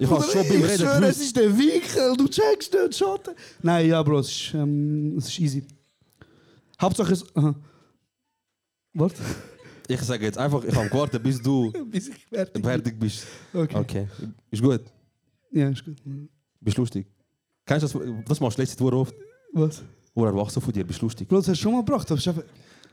Ich habe schon beim Ich Reden schwöre, es gewusst. ist der Winkel, du checkst nicht, Schatten. Nein, ja, Bro, es ist, ähm, es ist easy. Hauptsache es. Aha. Warte. Ich sage jetzt einfach, ich habe gewartet, bis du Bis ich fertig fertig bist. Okay. Okay, ist gut. Ja, ist gut. Bist lustig. Kennst du das, das machst du letzte Tour oft? Was? Oder erwachsen von dir, bist lustig. Bro, das hast du schon mal gebracht. aber einfach-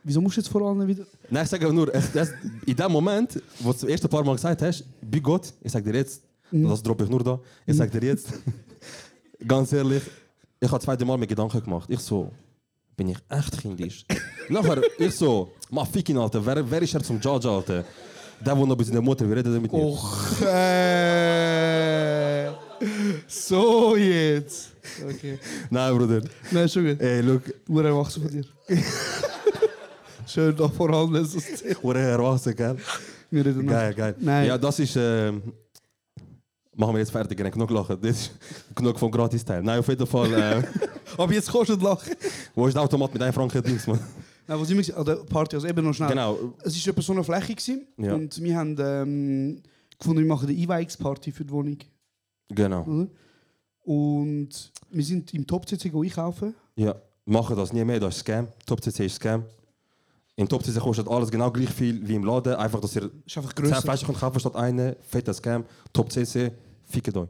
Wieso musst du jetzt vor allem wieder. Nein, ich sage nur, es, es, in dem Moment, wo du das erste paar Mal gesagt hast, bei Gott, ich sage dir jetzt, das droppe ich nur da, ich sage dir jetzt, ganz ehrlich, ich habe zweite Mal mir Gedanken gemacht. Ich so, bin ich echt kindisch? Nachher, ich so, mach Fikin, Alter, wer, wer ist er zum Judge, Alter? Der, der noch bei seiner Mutter, wie redet er mit mir? Och, äh, So jetzt. Okay. Nein, Bruder. Nein, schon gut. Ey, look, Ur erwachsen von dir. Schön da vor allem das ist wurde erwachsen, gell? Wir reden. Geil, geil. Nein. Ja, das ist, ähm, machen wir jetzt fertig, ich genug lachen. Das ist genug vom Gratis-Teil. Nein, auf jeden Fall, äh, Aber jetzt kostet lachen. wo ist der Automat mit einem Franken Dings, man? Nein, was immer an der Party, also eben noch schnell. Genau. Es war etwa so eine Fläche gewesen, Ja. und wir haben ähm, gefunden, wir machen eine Einweihungsparty für die Wohnung. Genau. Oder? Und wir sind im Top-CC einkaufen. Ja, machen das nie mehr, das ist Scam. Top CC ist Scam. In Top CC kostet alles genau gleich viel wie im Laden, einfach dass ihr Ist einfach 10 grösser. Flaschen könnt kaufen statt eine. Fetter Scam. Top CC, fickt euch.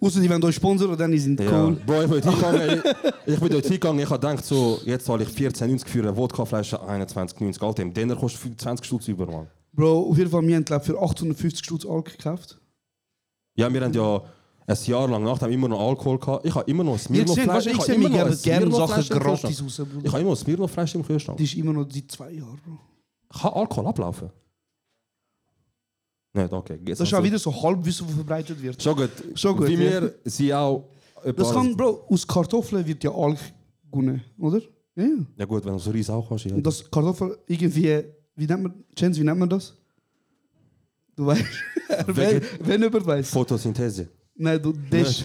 Außer die wollen euch sponsern, dann sind Ja. cool. Bro, ich bin dort hingegangen, ich, ich bin dort hingegangen, ich habe gedacht so, jetzt zahle ich 14,90 für eine Wodkaflasche, 21,90. Alter, im Dinner kostet 20 Stutz über, Mann. Bro, auf jeden Fall, wir haben glaub, für 850 Stutz Alk gekauft. Ja, wir haben ja ein Jahr lang nach dem immer noch Alkohol gehabt. Ich habe immer noch ein du, ich habe immer noch ein Smirnoff-Flasche im Kühlschrank. Die ist immer noch seit zwei Jahren, Bro. Kann Alkohol ablaufen? Nicht, okay. Das ist auch wieder so Halbwissen, das verbreitet wird. Schon gut. Schon gut, Wie ja. wir sie auch. Das kann, Bro, aus Kartoffeln wird ja Alk gewonnen, oder? Ja. ja. Ja gut, wenn du so Reis auch hast. Ja. Und das Kartoffel irgendwie, wie nennt man, Jens, wie nennt man das? Du weißt, wenn, wenn weiß. Photosynthese. Nein, du, das,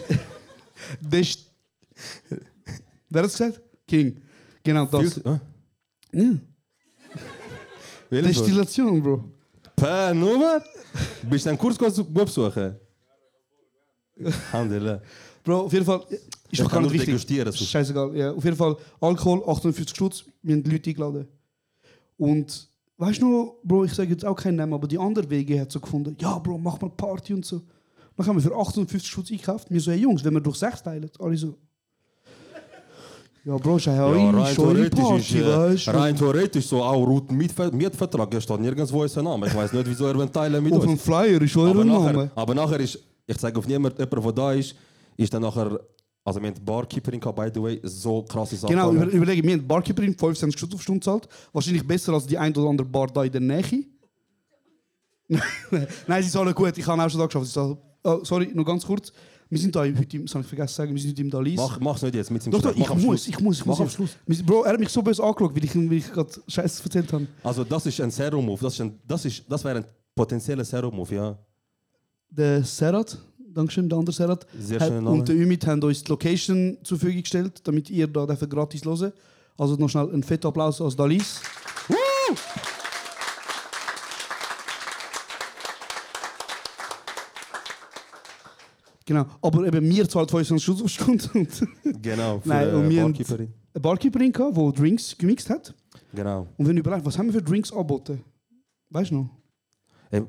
das, wer hat das gesagt? King. Genau das. Fühlst- Ah, Ja. Destillation, Bro. Pä, nur? Bist du einen Kurs besuchen? Alhamdulillah. Bro, auf jeden Fall. Ich kann nur wichtig. degustieren, so. Scheißegal. Ja, auf jeden Fall Alkohol, 58 Stutz. Wir haben die Leute eingeladen. Und weißt du noch, Bro, ich sage jetzt auch keinen Namen, aber die andere WG hat so gefunden, ja, Bro, mach mal Party und so. Dann haben wir für 58 Stutz eingekauft. Wir so, hey Jungs, wenn wir durch sechs teilen, alle so. Ja, Bro, ist ja, Ja, rein theoretisch, ist, Party, äh, weißt du? rein theoretisch so auch Routen Mietver Mietvertrag, steht nirgendwo ist sein Name. Ich weiß nicht, wieso er teilen mit Auf dem uns. Flyer ist euer Name. aber nachher ist, ich zeige auf niemand, jemand, der da ist, ist dann nachher, also wir haben die Barkeeperin gehabt, by the way, so krasse Sachen. Genau, über, überlege, wir haben Barkeeperin 25 Stutz auf Stunde zahlt. Wahrscheinlich besser als die ein oder andere Bar da in der Nähe. Nein, sie zahlen gut. Ich habe auch schon da geschafft. Oh, sorry, noch ganz kurz. Wir sind da heute im, das habe ich vergessen zu sagen, wir sind heute im Dalis. Mach, mach's nicht jetzt, mit dem doch, doch. Mach ich am muss, ich muss, ich Mach muss. am. Schluss. Wir- Bro, er hat mich so böse angeschaut, weil ich, weil ich gerade Scheiße erzählt habe. Also das ist ein Zero-Move, das, ist ein- das, ist- das wäre ein potenzieller Zero-Move, ja. Der Serat, Dankeschön, der andere Serat, Sehr hat, schöner Name. und der Ümit haben uns die Location zur Verfügung gestellt, damit ihr da dürft gratis hören Also noch schnell einen fetten Applaus als Dalis. Genau, aber eben mir zahlt 25 Schutz auf Stunde. Und Genau, für Nein, und äh, haben Barkeeperin. eine Barkeeperin gehabt, die Drinks gemixt hat. Genau. Und wenn du überlegst, was haben wir für Drinks angeboten? Weißt du noch? Ey,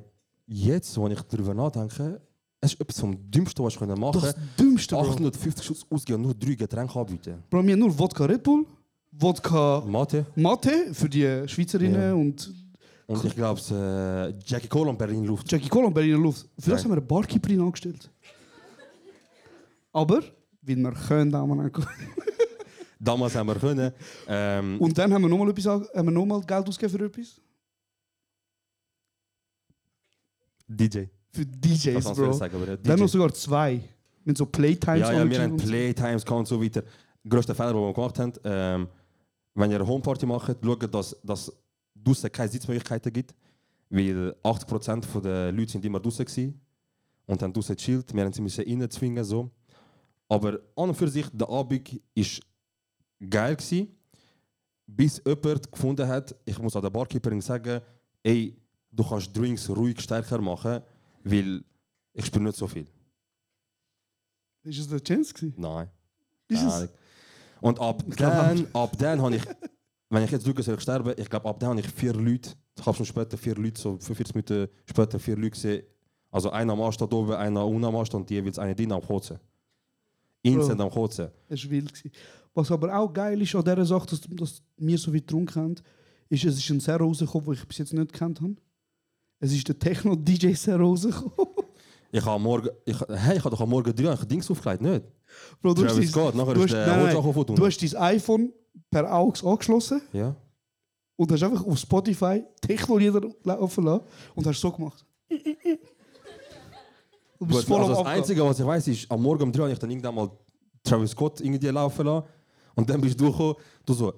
jetzt, wo ich darüber nachdenke, es ist etwas vom Dümmsten, was ich machen konnte. Das Dümmste, Bro. 850 Schuss ausgehen und nur drei Getränke anbieten. Bro, wir haben nur Wodka Red Bull, Wodka Mate. Mate für die Schweizerinnen Ja. und Und ich glaube, äh, Jackie Cole und Berlin Luft. Jackie Cola und Berliner Luft. Für das haben wir eine Barkeeperin angestellt. Aber, weil wir können, Herren. Damals haben wir können. Ähm, Und dann haben wir nochmal nochmal Geld ausgegeben für etwas. DJ. Für Das DJs, du Bro. sagen, aber DJ. noch sogar zwei. Mit so Playtimes. Ja, ja, wir haben. Playtimes und so weiter. Größter Fehler, den wir gemacht haben, ähm, wenn ihr eine Homeparty macht, schaut, dass dass draussen keine Sitzmöglichkeiten gibt. Weil 80% der Leute sind immer draussen gewesen und haben draussen gechillt. Wir haben sie müssen reinzwingen. So. Aber an und für sich, der Abend war geil. Gewesen, bis jemand gefunden hat, ich muss an der Barkeeperin sagen, ey, du kannst Drinks ruhig stärker machen, weil ich spüre nicht so viel. Ist es der Chance gewesen? Nein. Ist es? Und ab dann, ab dann habe ich, wenn ich jetzt schaue, soll ich sterben, ich glaube, ab dann habe ich vier Leute, ich habe schon später vier Leute, so 45 Minuten später vier Leute gesehen. Also einer am Arsch da oben, einer unten am Arsch und jeweils eine drin am Kotzen. Instant am Kotzen. Es war wild. Was aber auch geil ist an dieser Sache, dass, dass wir so viel getrunken haben, ist, es ist ein Zero rausgekommen, den ich bis jetzt nicht gekannt habe. Es ist der Techno-DJ rausgekommen. Ich habe morgen, ich, hey, ich habe doch am Morgen drei ich Dings aufgelegt, nicht? Bro, du hast Travis dein- Scott, nachher du ist hast- der nein, nein, Du hast dein iPhone per AUX angeschlossen Ja. und hast einfach auf Spotify Techno-Lieder laufen lassen und hast so gemacht. Du bist voll also das. Einzige, was ich weiß, ist, am Morgen um drei habe ich dann irgendwann mal Travis Scott irgendwie laufen lassen. Und dann bist du gekommen, du so,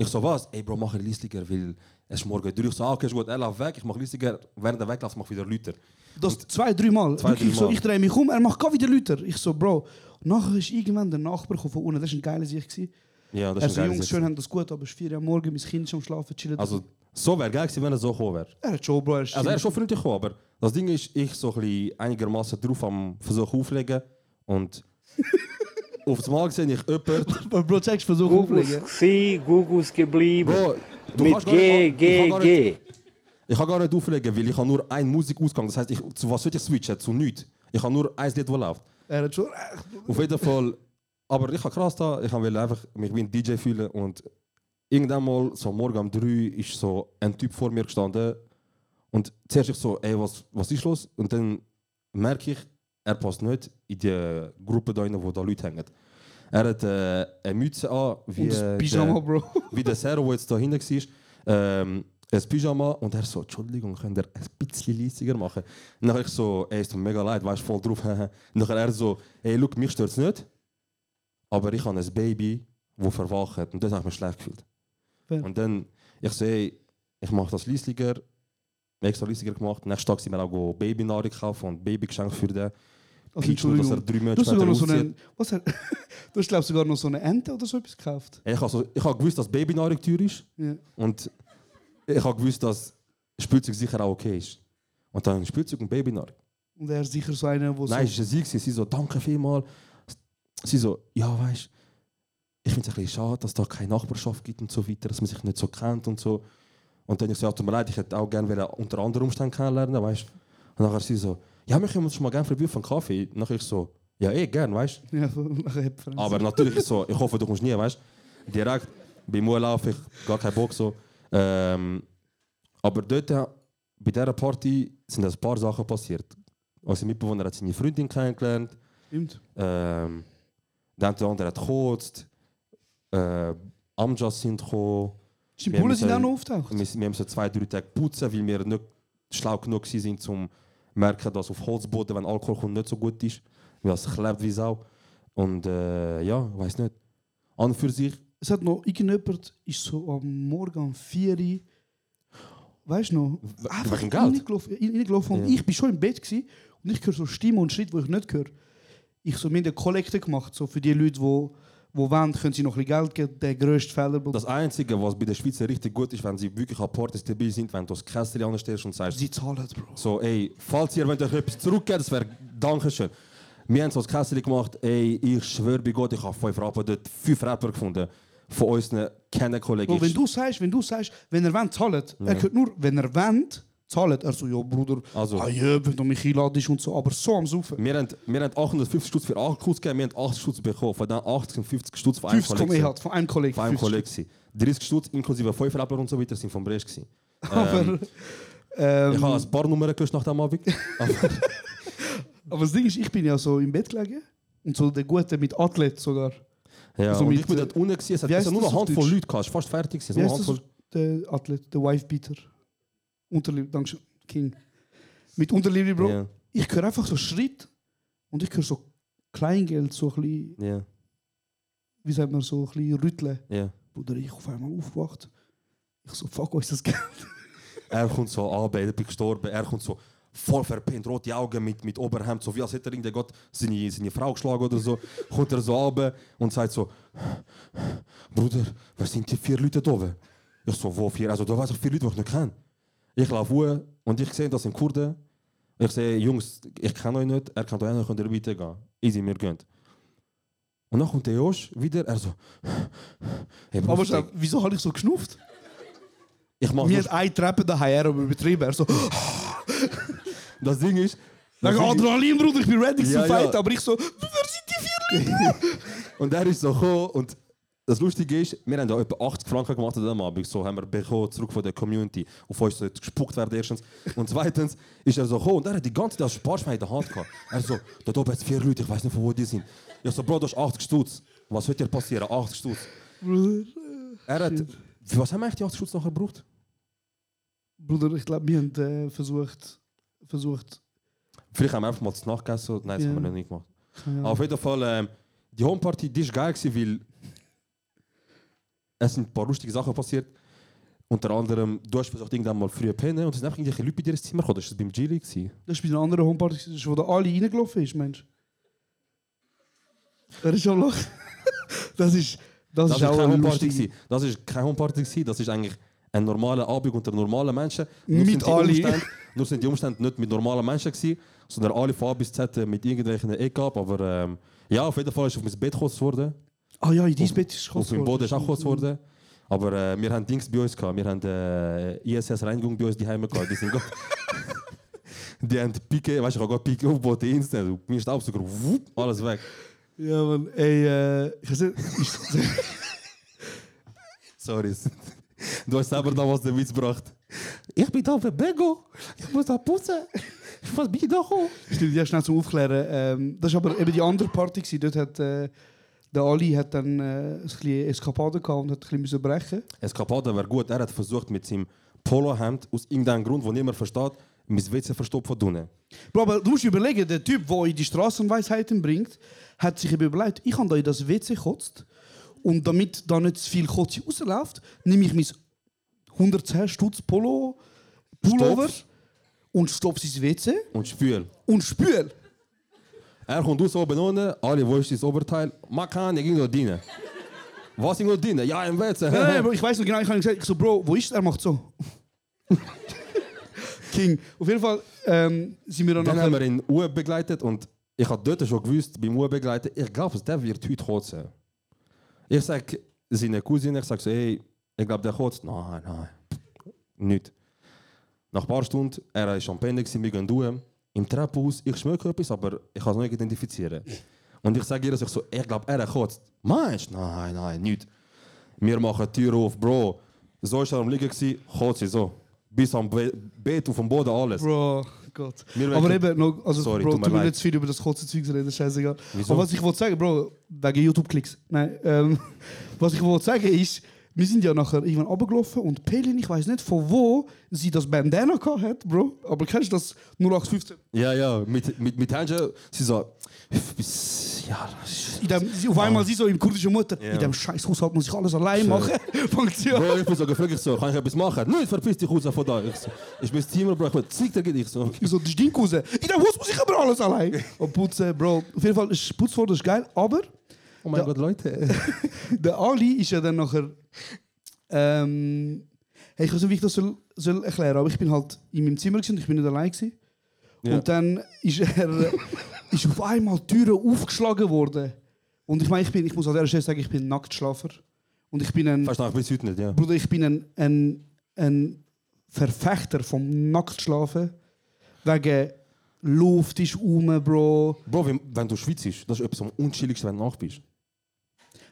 ich so, was? Ey, Bro, mach Listiger, weil es ist morgen drei. Ich so, ah, okay, ist gut, er läuft weg, ich mach Listiger, während er wegläuft, mach ich wieder Lüter. Das zwei, drei Mal. Zwei, drei so, Mal. ich drehe mich um, er macht gar wieder Lüter. Ich so, Bro. Nachher ist irgendwann der Nachbar von unten, das war ein geiler Sicht. Ja, das ist so, ein Jungs, schön haben das gut, aber es ist 4 Uhr am Morgen, mein Kind ist am Schlafen, chillen. Also, so wäre geil gewesen, wenn er so gekommen wäre. er hat schon, Bro, er Also, er ist schon freundlich gekommen, aber das Ding ist, ich so ein einigermaßen drauf am Versuch auflegen und auf das Mal sehe ich jemanden, Bro, zeigst Versuch Gugus auflegen. gsi, Gugus geblieben. Bro, du Mit G, ich kann G, gar nicht- G. Ich kann gar nicht auflegen, weil ich habe nur einen Musikausgang. Das heißt, ich, zu was soll ich switchen? Zu nichts. Ich habe nur ein Lied, das läuft. Er hat schon recht. Auf jeden Fall. Aber ich habe krass da. Ich will einfach mich wie ein DJ fühlen. Und irgendwann mal, so morgen um drei, ist so ein Typ vor mir gestanden. Und zuerst ich so, ey, was, was ist los? Und dann merke ich, er passt nicht in die Gruppe rein, wo da Leute hängen. Er hat äh, eine Mütze an, wie, Und das Pyjama, Bro. wie der Sarah, der jetzt da hinten war. Ähm, ein Pyjama und er so, Entschuldigung, könnt ihr ein bisschen leisiger machen? Und dann ich so, ey, es tut mega leid, weißt voll drauf. und dann er so, ey, look, mich stört es nicht, aber ich habe ein Baby, das verwacht und das habe ich mich schlecht gefühlt. Fair. Und dann, ich so, ey, ich mache das leisiger, extra leisiger gemacht. Nächsten Tag sind wir auch Babynahrung kaufen und Babygeschenk für den. Also, Peach, nur, dass er Entschuldigung. drei Du Monate hast sogar noch so einen. Was hat, du hast, glaube sogar noch so eine Ente oder so etwas gekauft. Ich habe so, ich hab gewusst, dass Babynahrung teuer ist. Ja. Und ich habe gewusst, dass Spielzeug sicher auch okay ist. Und dann Spielzeug und Babynahrung. Und er ist sicher so einer, wo Nein, so. es war sie. Sie so, danke vielmals. sie so, ja, weißt ich finde es ein bisschen schade, dass es da keine Nachbarschaft gibt und so weiter, dass man sich nicht so kennt und so. Und dann ich so, ja, tut mir leid, ich hätte auch gerne unter anderen Umständen kennenlernen, weißt Und nachher sie so, ja, wir können uns mal gerne auf einen Kaffee. Nachher ich so, ja, eh, gern, weißt Ja, so nachher. Aber natürlich so, ich hoffe, du kommst nie, weißt Direkt, bei Urlaub, ich gar keinen Bock so. Ähm, aber dort, bei dieser Party, sind ein paar Sachen passiert. Unser Mitbewohner hat seine Freundin kennengelernt. Stimmt. Ähm, dann der andere hat gekotzt. Äh, Amjas sind gekommen. Die Wir Bullen sind auch noch auftaucht. Wir, wir haben so zwei, drei Tage putzen, weil wir nicht schlau genug waren, um merken, dass auf Holzboden, wenn Alkohol kommt, nicht so gut ist. Weil es klebt wie Sau. Und äh, ja, weiß nicht. An und für sich, Es hat noch irgendjemand, ist so am Morgen um 4 Uhr, weißt du noch, einfach reingelaufen. rein- reingelaufen. Und Ja. ich bin schon im Bett gewesen, und ich höre so Stimmen und Schritte, die ich nicht höre. Ich so, wir haben eine Kollekte gemacht, so für die Leute, die wo wollen, können sie noch ein bisschen Geld geben. Der grösste Fehler. das Einzige, was bei den Schweizer richtig gut ist, wenn sie wirklich an Partys dabei sind, wenn du das Kästchen anstellst und sagst, Sie zahlen, Bro. So, ey, falls ihr wollt euch etwas zurückgeben, das wäre Dankeschön. Wir haben so das Kästchen gemacht, ey, ich schwöre bei Gott, ich habe fünf Rapper dort, fünf Rapper gefunden. Von unseren Kennenkollegen. Wenn du sagst, wenn du sagst, wenn er wollt, zahlt, er Ja. hört nur, wenn er wollt, zahlt. Er so, ja, Bruder, Also- ah, ja, wenn du mich einladest und so, aber so am Saufen. wir haben, wir haben 850 Stutz für Alkohol gegeben, wir haben 80 Stutz bekommen. Von den 80 und 50 Stutz von einem 50 kommen Kollegen. eh halt, von einem Kollegen. Von einem 50 Kollegen. gewesen. 30 Stutz inklusive 5 Rapper und so weiter sind vom Brest. gewesen. Aber, Ähm, ähm, ich habe ein paar Nummern gelöscht nach dem Abend. Aber aber das Ding ist, ich bin ja so im Bett gelegen und so der Gute mit Athlet sogar. ja, Also mit, ich bin dort unten, gewesen, es hat hat nur eine Handvoll? Leute gehabt, fast fertig. Wie heißt das? Der Athlet, der Wifebeater. Unterliebe, Dankeschön, King. Mit Unterliebe, Bro. Ja, Ich höre einfach so Schritt und ich höre so Kleingeld, so ein bisschen, ja, wie sagt man, so ein bisschen rütteln. ja. Bruder, ich auf einmal aufgewacht. Ich so, fuck, was ist das Geld? Er kommt so an, ich bin gestorben. Er kommt so voll verpennt, rote Augen mit, mit Oberhemd, so wie als hätte er irgendwie Gott seine, seine Frau geschlagen oder so. kommt er so runter und sagt so: Bruder, wer sind die vier Leute da oben? Ich so, wo vier? Also, da weiß ich vier Leute, die ich nicht kenne. Ich laufe hoch und ich sehe, das sind Kurden. Ich sehe, Jungs, ich kenne euch nicht, er kann euch nicht, könnt ihr weitergehen. Easy, mir gönnt. Und dann kommt der Josh wieder, er so: hey, Aber schau, wieso habe ich so geschnupft? ich mach Mir hat eine Treppe daheim aber übertrieben. Er so, Das Ding ist. Ist- Adrenalin, Bruder, ich bin ready Ja, zu fight. ja. Aber ich so, wer sind die vier Leute? Und er ist so gekommen und das Lustige ist, wir haben da etwa 80 Franken gemacht an dem Abend. So haben wir bekommen, zurück von der Community. Auf uns sollte gespuckt werden erstens. Und zweitens ist er so gekommen und er hat die ganze Zeit das Sparschwein in der Hand gehabt. Er so, da oben jetzt vier Leute, ich weiß nicht von wo die sind. Ich so, Bro, du hast 80 Stutz. Was wird dir passieren? 80 Stutz. Bruder, Er hat, für was haben wir eigentlich die 80 Stutz nachher gebraucht? Bruder, ich glaube, wir haben äh, versucht, versucht, Vielleicht haben wir einfach mal das nachgegessen. Nein, das Ja. haben wir noch nicht gemacht. keine Auf jeden Fall, ähm, die Homeparty, die ist geil weil es sind ein paar lustige Sachen passiert. Unter anderem, du hast versucht, irgendwann mal früher pennen und es sind einfach irgendwelche Leute bei dir ins Zimmer gekommen. Das war beim Gili. gewesen. Das ist bei einer anderen Homeparty, das ist, wo da alle reingelaufen ist, Mensch. Er ist schon lachen. Das ist, das, Das ist war auch keine eine Homeparty. gewesen. Das ist keine Homeparty. gewesen. Das ist eigentlich ein normaler Abend unter normalen Menschen. Mit sind die Ali. Nur sind die Umstände nicht mit normalen Menschen gewesen, sondern alle von A bis Z äh, mit irgendwelchen Ecken ab. Aber ähm, ja, auf jeden Fall ist auf mein Bett gekostet worden. Ah ja, in dein Bett ist Auf meinem Boden ist auch gekostet worden. Aber äh, wir haben Dings bei uns gehabt. Wir haben äh, ISS-Reinigung bei uns die Heime gehabt. Die sind gut. Die haben Pike, weißt du, ich habe Pike aufgebaut, instant. Mir ist der wupp, alles weg. Ja, man, ey, äh, ich weiß nicht, Sorry. Du hast selber damals den Witz gebracht. Ich bin da für Bego. Ich muss da putzen. Was bin ich da gekommen? Stimmt, ja, schnell zum Aufklären. Ähm, das war aber eben die andere Party. Gewesen. Dort hat äh, der Ali hat dann äh, ein bisschen Eskapade gehabt und hat ein bisschen brechen. Eskapade wäre gut. Er hat versucht mit seinem Polohemd aus irgendeinem Grund, den niemand versteht, mein WC verstopfen tun. Bro, aber du musst überlegen, der Typ, der in die Straßenweisheiten bringt, hat sich überlegt, ich habe da in das WC gekotzt und damit da nicht zu viel Kotze rausläuft, nehme ich mein 110 Stutz Polo Pullover Stopf. und stopfe ins WC Und spül. und spül. Er kommt aus oben ohne, alle, wo ist das Oberteil? Man kann, ich ging noch dienen. Was ging noch dienen? Ja, im WC. Nein, nein, Bro, ich weiß noch genau, ich habe gesagt, ich so, Bro, wo ist er? Er macht so. King. Auf jeden Fall ähm, sind wir dann, Dann haben wir ihn Uhr begleitet und ich habe dort schon gewusst, beim Urbegleiter, ich glaube, der wird heute kotzen. Ich sage seine Cousine, ich sage so, hey, ich glaube, der kotzt. Nein, nein, nicht. Nach ein paar Stunden, er war am gewesen, wir gehen durch. Im Treppenhaus, ich schmecke etwas, aber ich kann es nicht identifizieren. Und ich sage ihr, dass ich so, ich glaube, er kotzt. Meinst du? Nein, nein, nicht. Wir machen die Tür auf, Bro. So ist er am Liegen, kotzt so. Bis am Be Bett auf dem Boden alles. Bro, Gott. Wir Aber eben, noch, also, Sorry, Bro, tu mir nicht zu viel über das kurze Zeug reden, scheißegal. Wieso? Aber was ich wollte sagen, Bro, wegen YouTube-Klicks. Nein, ähm, was ich wollte sagen ist, wir sind ja nachher irgendwann runtergelaufen und Pelin, ich weiß nicht von wo sie das Bandana gehabt hat, Bro. Aber kennst du das 0815? Ja, ja, mit, mit, mit Händchen, sie so, bis, ja, In dem, sie, auf einmal sie so im kurdischen Mutter, Ja. in dem scheiß Haushalt muss ich alles allein machen. An. Bro, ich bin so gefragt, ich so, kann ich etwas machen? Nein, verpiss dich raus von da. Ich so, ich bin das Team, Bro, ich will, zeig dir, ich so. Ich so, das ist dein Cousin. In dem Haus muss ich aber alles allein. Und putzen, Bro. Auf jeden Fall ist Putzwort das ist geil, aber Oh mein Gott, Leute. der Ali ist ja dann nachher. Ähm, hey, ich weiß nicht, wie ich das soll, soll erklären aber ich bin halt in meinem Zimmer und ich bin nicht allein gewesen. Ja. Und dann ist er ist auf einmal die Türen aufgeschlagen worden. Und ich meine, ich, bin, ich muss an der Stelle sagen, ich bin ein Nacktschlafer. Und ich bin ein, Verstehe ich bis heute nicht, ja. Bruder, ich bin ein, ein, ein Verfechter vom Nacktschlafen. Wegen Luft ist um, Bro. Bro, wenn, wenn du schwitzt, das ist etwas am unchilligsten, wenn du nackt bist.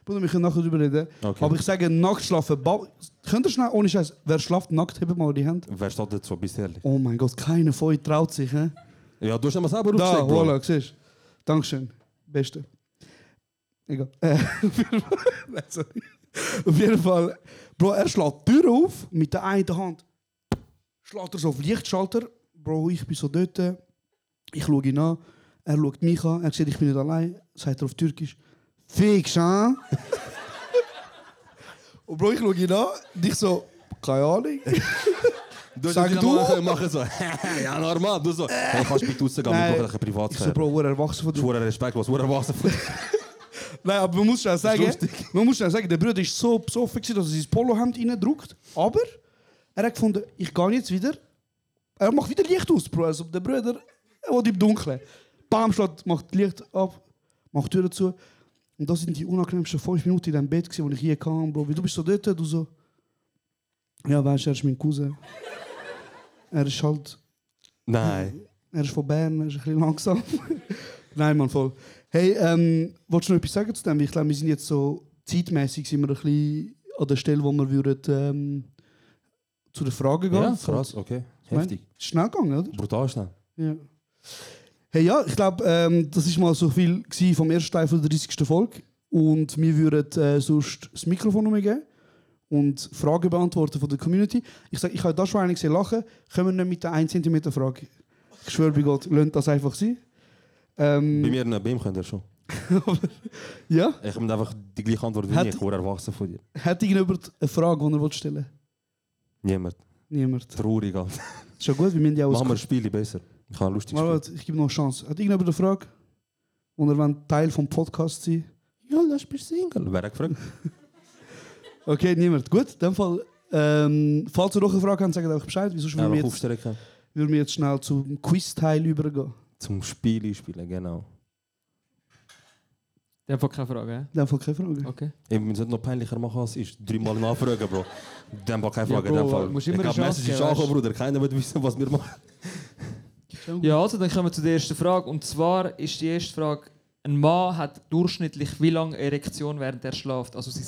Bruder, wir können nachher drüber reden. Okay. Aber ich sage, Nacktschlafen. ba- Könnt ihr schnell, ohne Scheiß, wer schlaft nackt, hebt mal die Hände. Wer steht dazu, bist ehrlich? Oh mein Gott, keiner von euch traut sich, hä? Ja, du hast immer selber aufgesteckt, Bro. voilà, siehst du. Dankeschön. Beste. Egal. Äh, auf jeden Fall- Nein, sorry. Auf jeden Fall, Bro, er schlägt die Tür auf mit der einen Hand. Schlägt er so auf Lichtschalter. Bro, ich bin so dort. Ich schaue ihn an. Er schaut mich an. Er sieht, ich bin nicht allein. Sagt er auf Türkisch. Fix, hein? Und Bro, ich schaue ihn an. Und ich so, keine Ahnung. Du Sag hast du. Machen, machen so. ja, normal. Du so, hey, kannst du bitte rausgehen, wir brauchen ein Ich so, Privatsphäre. Bro, wo erwachsen von dir. Schwurer respektlos, schwurer erwachsen von dir. Nein, aber man muss schnell sagen, man muss schnell sagen, der Bruder ist so besoffen, dass er sein Polohemd reindrückt. Aber er hat gefunden, ich gehe jetzt wieder. Er macht wieder Licht aus, Bro. Also der Bruder, er will im Dunkeln. Bam, macht Licht ab, macht die Tür zu. Und das sind die unangenehmsten fünf Minuten in dem Bett, gewesen, wo ich hier kam, Bro. Wie du bist so dort, du so. Ja, weißt du, er ist mein Cousin. Er ist halt. Nein. Er ist von Bern, er ist ein bisschen langsam. Nein, Mann, voll. Hey, ähm, wolltest du noch etwas sagen zu dem? Ich glaube, wir sind jetzt so zeitmäßig sind wir ein bisschen an der Stelle, wo wir würden, ähm, zu den Fragen gehen. Ja, krass, okay. Heftig. Ist Schnell gegangen, oder? Brutal schnell. Ja. Hey, ja, ich glaube, ähm, das ist mal so viel vom ersten Teil von der 30. Folge. Und wir würden äh, sonst das Mikrofon umgeben und Fragen beantworten von der Community. Ich sage, ich habe da schon einige gesehen lachen. Können wir nicht mit der 1 cm Frage? Ich schwöre bei Gott, lasst das einfach sein. Ähm, Bei mir in BIM könnt ihr schon. ja? Ich habe einfach die gleiche Antwort wie Hat- ich, ich erwachsen von dir. Hat irgendjemand eine Frage, die er stellen Niemand. Niemand. Traurig, ja gut, wir müssen ja auch... Machen wir Spiele besser. Ich habe ein lustiges Mal, Spiel. warte, ich gebe noch eine Chance. Hat irgendjemand eine Frage? Und er will Teil vom Podcast sein? Ja, lass mich Single. Wer hat gefragt? Okay, niemand. Gut, in dem Fall, ähm, falls ihr noch eine Frage habt, sagt euch Bescheid. Wieso würden wir jetzt, würden wir jetzt schnell zum Quiz-Teil übergehen? Zum Spiele spielen, genau. In dem Fall keine Frage? In dem Fall keine Frage. Okay. Ich muss es nicht noch peinlicher machen als es ist. Dreimal nachfragen, Bro. In dem Fall keine Ja, Frage. in Bro, dem Fall. musst ich immer glaube, Chance Message angekommen, Bruder. Keiner wird wissen, was wir machen. Ja, also dann kommen wir zu der ersten Frage. Und zwar ist die erste Frage: Ein Mann hat durchschnittlich wie lange Erektion während er schläft? Also sein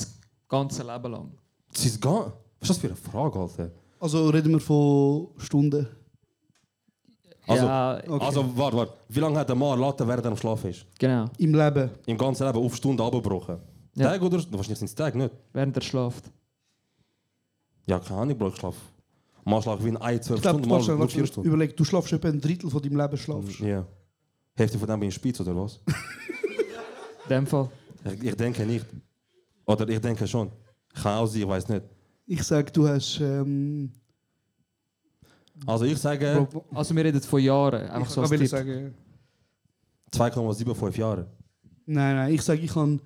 ganzes Leben lang. Ist gar. Was ist das für eine Frage, Alter? Also reden wir von Stunden. Also, Ja, okay. also warte, warte. Wie lange hat der Mann lassen, während er am Schlafen ist? Genau, Im Leben. Im ganzen Leben auf Stunden abgebrochen. Ja. Tag oder? Wahrscheinlich sind es Tag, nicht? während er schläft. Ja, keine Ahnung, Bro. Ich schlafe. Mal schlafe ich wie in ein, zwölf Ich Stunden, du mal nur vier Stunden. überleg, du schlafst etwa ein Drittel von deinem Leben schlafst. Ja. Hälfte von dem bin ich Spitz, oder was? In dem Fall. ich, ich denke nicht. Oder ich denke schon. Kann auch sein, ich weiß nicht. Ich sage, du hast. Ähm, Also ich sage Also wir reden von Jahren. Einfach ich so als will Tipp. sagen. 2,75 Jahre. Nein, nein, ich sage, ich kann.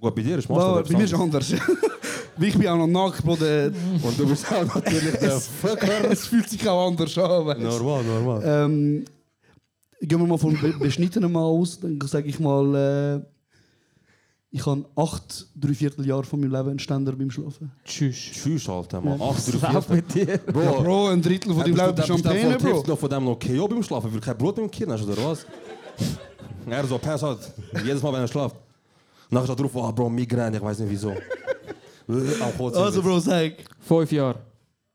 Gut, bei dir ist Oh, Master bei mir ist es anders. Ich bin auch noch nackt, Bro. der- Und du bist auch natürlich der Fucker. es fühlt sich auch anders an. weißt du. Normal, normal. Ähm, gehen wir mal von be beschnittenen Mal aus, dann sage ich mal, äh, ich habe acht, drei Vierteljahre von meinem Leben einen Ständer beim Schlafen. Tschüss. Tschüss, Alter, Mann. Ja. Acht, drei, Was vier. mit dir? Bro, Ja, Bro, ein Drittel von deinem Leben bist du am Tränen, Bro. noch von dem noch KO beim Schlafen, weil kein Brot im Kirn hast, oder was? er so, pass halt. Jedes Mal, wenn er schlaft. Nachher steht drauf, oh, Bro, Migräne, ich weiß nicht wieso. Also, Bro, sag. Fünf Jahre.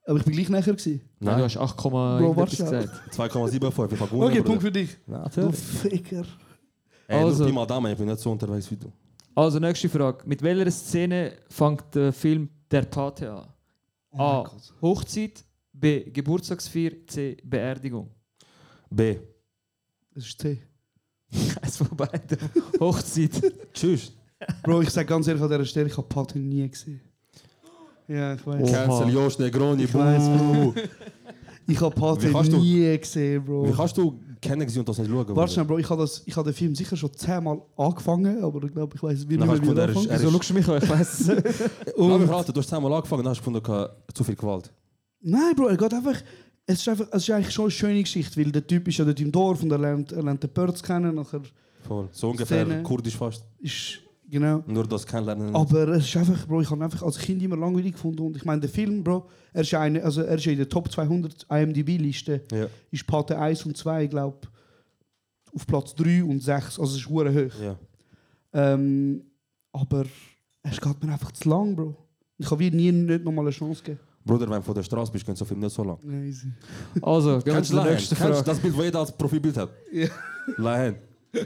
Aber ich bin gleich nachher gewesen. Nein. Du hast 8, Bro, irgendetwas warte schnell. gesagt. 2,75, ich hab gewonnen. Okay. Punkt für dich. Ja, Du natürlich. Ficker. Ey, Also. also. Pi mal Daumen, ich bin nicht so unterwegs wie du. Also, nächste Frage. Mit welcher Szene fängt der Film Der Pate an? Oh mein A. Gott. Hochzeit. B. Geburtstagsfeier. C. Beerdigung. B. Das ist C. Eins von beiden. Hochzeit. Tschüss. Bro, ich sag ganz ehrlich an dieser Stelle, ich habe Patte nie gesehen. Ja, ich weiß. Cancel Josh Negroni. Bro. Ich habe du- nie gesehen, Bro. Wie kannst du kennen und das nicht schauen? Warte schnell, Bro, ich habe hab den Film sicher schon zehnmal angefangen, aber ich glaube, ich weiß wie nicht hast du mehr, wie er ist- anfängt. Wieso schaust du mich an? Ich weiß es. Aber ich rate, du hast zehnmal angefangen und hast gefunden, zu viel Gewalt. Nein, Bro, er geht einfach... Es ist, einfach, es ist eigentlich schon eine schöne Geschichte, weil der Typ ist ja dort im Dorf und er lernt, er lernt den Pörz kennen, nachher Voll. So ungefähr Szene. kurdisch fast. ist... Genau. Nur das kennenlernen. Aber es ist einfach, Bro, ich habe einfach als Kind immer langweilig gefunden. Und ich meine, der Film, Bro, er ist, eine, also er ist ja in der Top 200 IMDb-Liste. Ja. Ist Pate 1 und 2, glaube auf Platz 3 und 6. Also es ist hure hoch. Ja. Ähm, aber es geht mir einfach zu lang, Bro. Ich habe nie nicht nochmal eine Chance gegeben. Bruder, wenn du von der Straße bist, geht so Film nicht so lang. Easy. Also, Kennst du das Bild, wo jeder als Profilbild hat? Ja. Lion.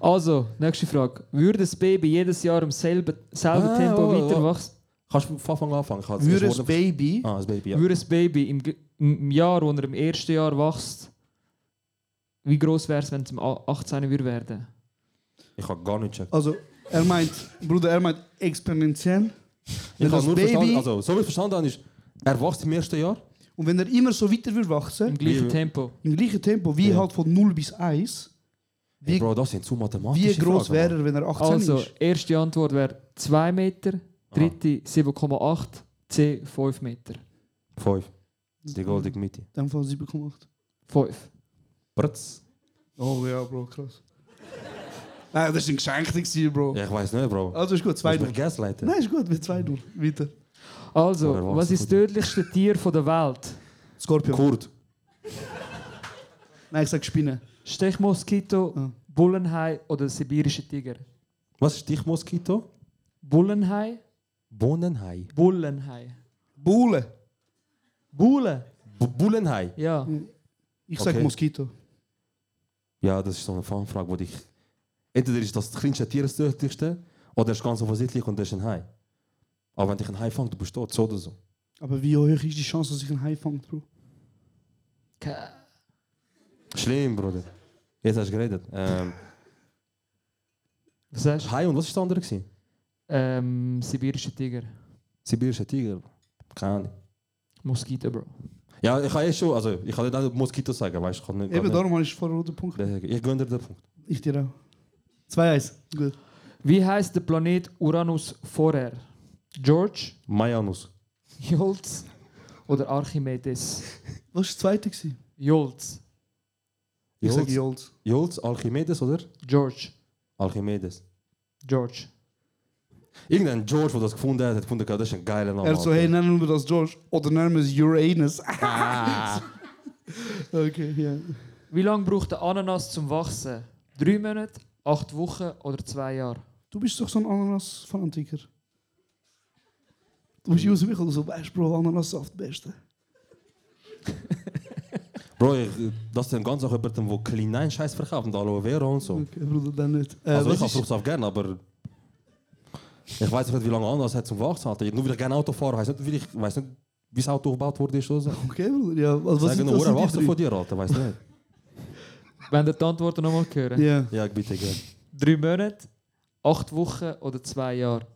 Also, nächste Frage. Würde das Baby jedes Jahr im selben, selben Ah, Tempo oh, oh. weiter wachsen? Kannst du von Anfang an anfangen? Würde das Baby... Ah, das Baby, ja. Würde das Baby im, im Jahr, wo er im ersten Jahr wächst, wie groß wäre es, wenn es im A- 18 würde werden? Ich habe gar nicht gecheckt. Also, er meint, Bruder, er meint exponentiell. Ich das habe nur Baby- verstanden, also so wie ich verstanden habe, ist, er wächst im ersten Jahr. Und wenn er immer so weiter würde wachsen, Im gleichen Wie- Tempo. im gleichen Tempo, wie Ja. halt von 0 bis 1, Hey, wie, Bro, das sind zu mathematische wie groß wäre er, wenn er 18 Also, ist? erste Antwort wäre 2 Meter, dritte 7,8, C 5 Meter. Fünf. Die goldige Mitte. Dem Fall 7,8. 5. Bratz. Oh ja, Bro, krass. Nein, das war ein Geschenk, Bro. Ja, ich weiß nicht, Bro. Also ist gut, 2 Willst du mich gaslighten? Nein, ist gut, mit 2 0 Weiter. Also, was? was ist das tödlichste Tier von der Welt? Scorpion. Kurt. Nein, ich sag Spinne. Stechmoskito, Ah. Bullenhai oder sibirische Tiger? Was ist dich, Moskito? Bullenhai, Bohnenhai. Bullenhai. Bulle? B Bullenhai. Ja. Ich sag Okay. Moskito. Ja, das ist so eine Fangfrage, wo dich. Entweder ist das kleinste Tier das tödlichste, oder es ist ganz offensichtlich und das ist ein Hai. Aber wenn dich ein Hai fängt, du bist tot, so oder so. Aber wie hoch ist die Chance, dass ich einen Hai fange, Bro? Schlimm, Bruder. Jetzt hast du geredet. Ähm, Was sagst du? Hai und was ist das andere? Gewesen? Ähm, sibirische Tiger. Sibirischer Tiger. Keine Ahnung. Moskito, Bro. Ja, ich kann eh schon, also ich kann nicht Moskito sagen, weißt du, nicht. Eben kann darum habe ich vorher den Punkt. nicht- Ich gönne dir den Punkt. Ich dir auch. 2-1. Gut. Wie heißt der Planet Uranus vorher? George, Mayanus. Jolz oder Archimedes? Was war das zweite? Jolz. Ich sag Jolz, Jolz. Jolz, Archimedes oder? George. Archimedes. George. Irgendein George, der das gefunden hat, hat gefunden, das ist ein geiler Name. Er so, hey, nennen wir das George. Oder nennen wir es Uranus. Ah. okay, ja. Wie lange braucht der Ananas zum Wachsen? Drei Monate, acht Wochen oder zwei Jahre? Du bist doch so ein Ananas-Fanatiker. Du bist aus mich oder so, weißt Bro, Ananassaft, Beste. Bro, ich, das ist ein ganz auch jemand, der kleinen Scheiß verkauft und Aloe Vera und so. Okay, Bruder, dann nicht. Äh, also ich habe ist- Fruchtsaft gerne, aber ich weiß nicht, wie lange Ananas hat zum Wachsen. Alter. Nur weil ich gerne Auto fahre, weiß nicht, wie ich weiß nicht, wie das Auto gebaut wurde. Ist oder so. Okay, Bruder, ja. Also, was Sagen nur, was die von dir, Alter, weiß nicht. Wenn ihr die Antworten nochmal hören. Ja. Ja, ich bitte gerne. Drei Monate, acht Wochen oder zwei Jahre?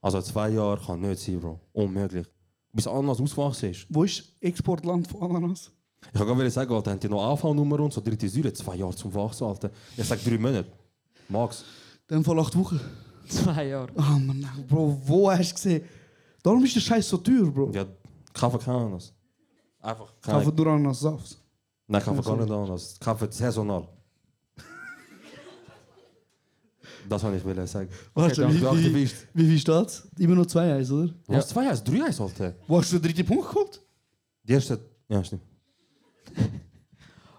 Also zwei Jahre kann nicht sein, Bro. Unmöglich. Bis Ananas auswachsen ist. Wo ist Exportland von Ananas? Ich kann nicht sagen, Alter, haben die noch AV-Nummer und so, dritte Säure, zwei Jahre zum Wachsen, Alter. Ich sag drei Monate. Max. Dem Fall acht Wochen. Zwei Jahre. Ah, Mann, Bro, wo hast du gesehen? Darum ist der Scheiß so teuer, Bro. Ja, kaufen keine Ananas. Einfach. Kaufen nur Ananassaft. Nein, kaufen gar nicht an. Also, kaufen saisonal. das wollte ich will sagen. Warte, Okay, wie, du wie, Aktivist. wie viel steht's? Immer noch 2-1, oder? Du hast 2 1 3 1 Alter. Wo hast du den dritten Punkt geholt? Die erste. Ja, stimmt.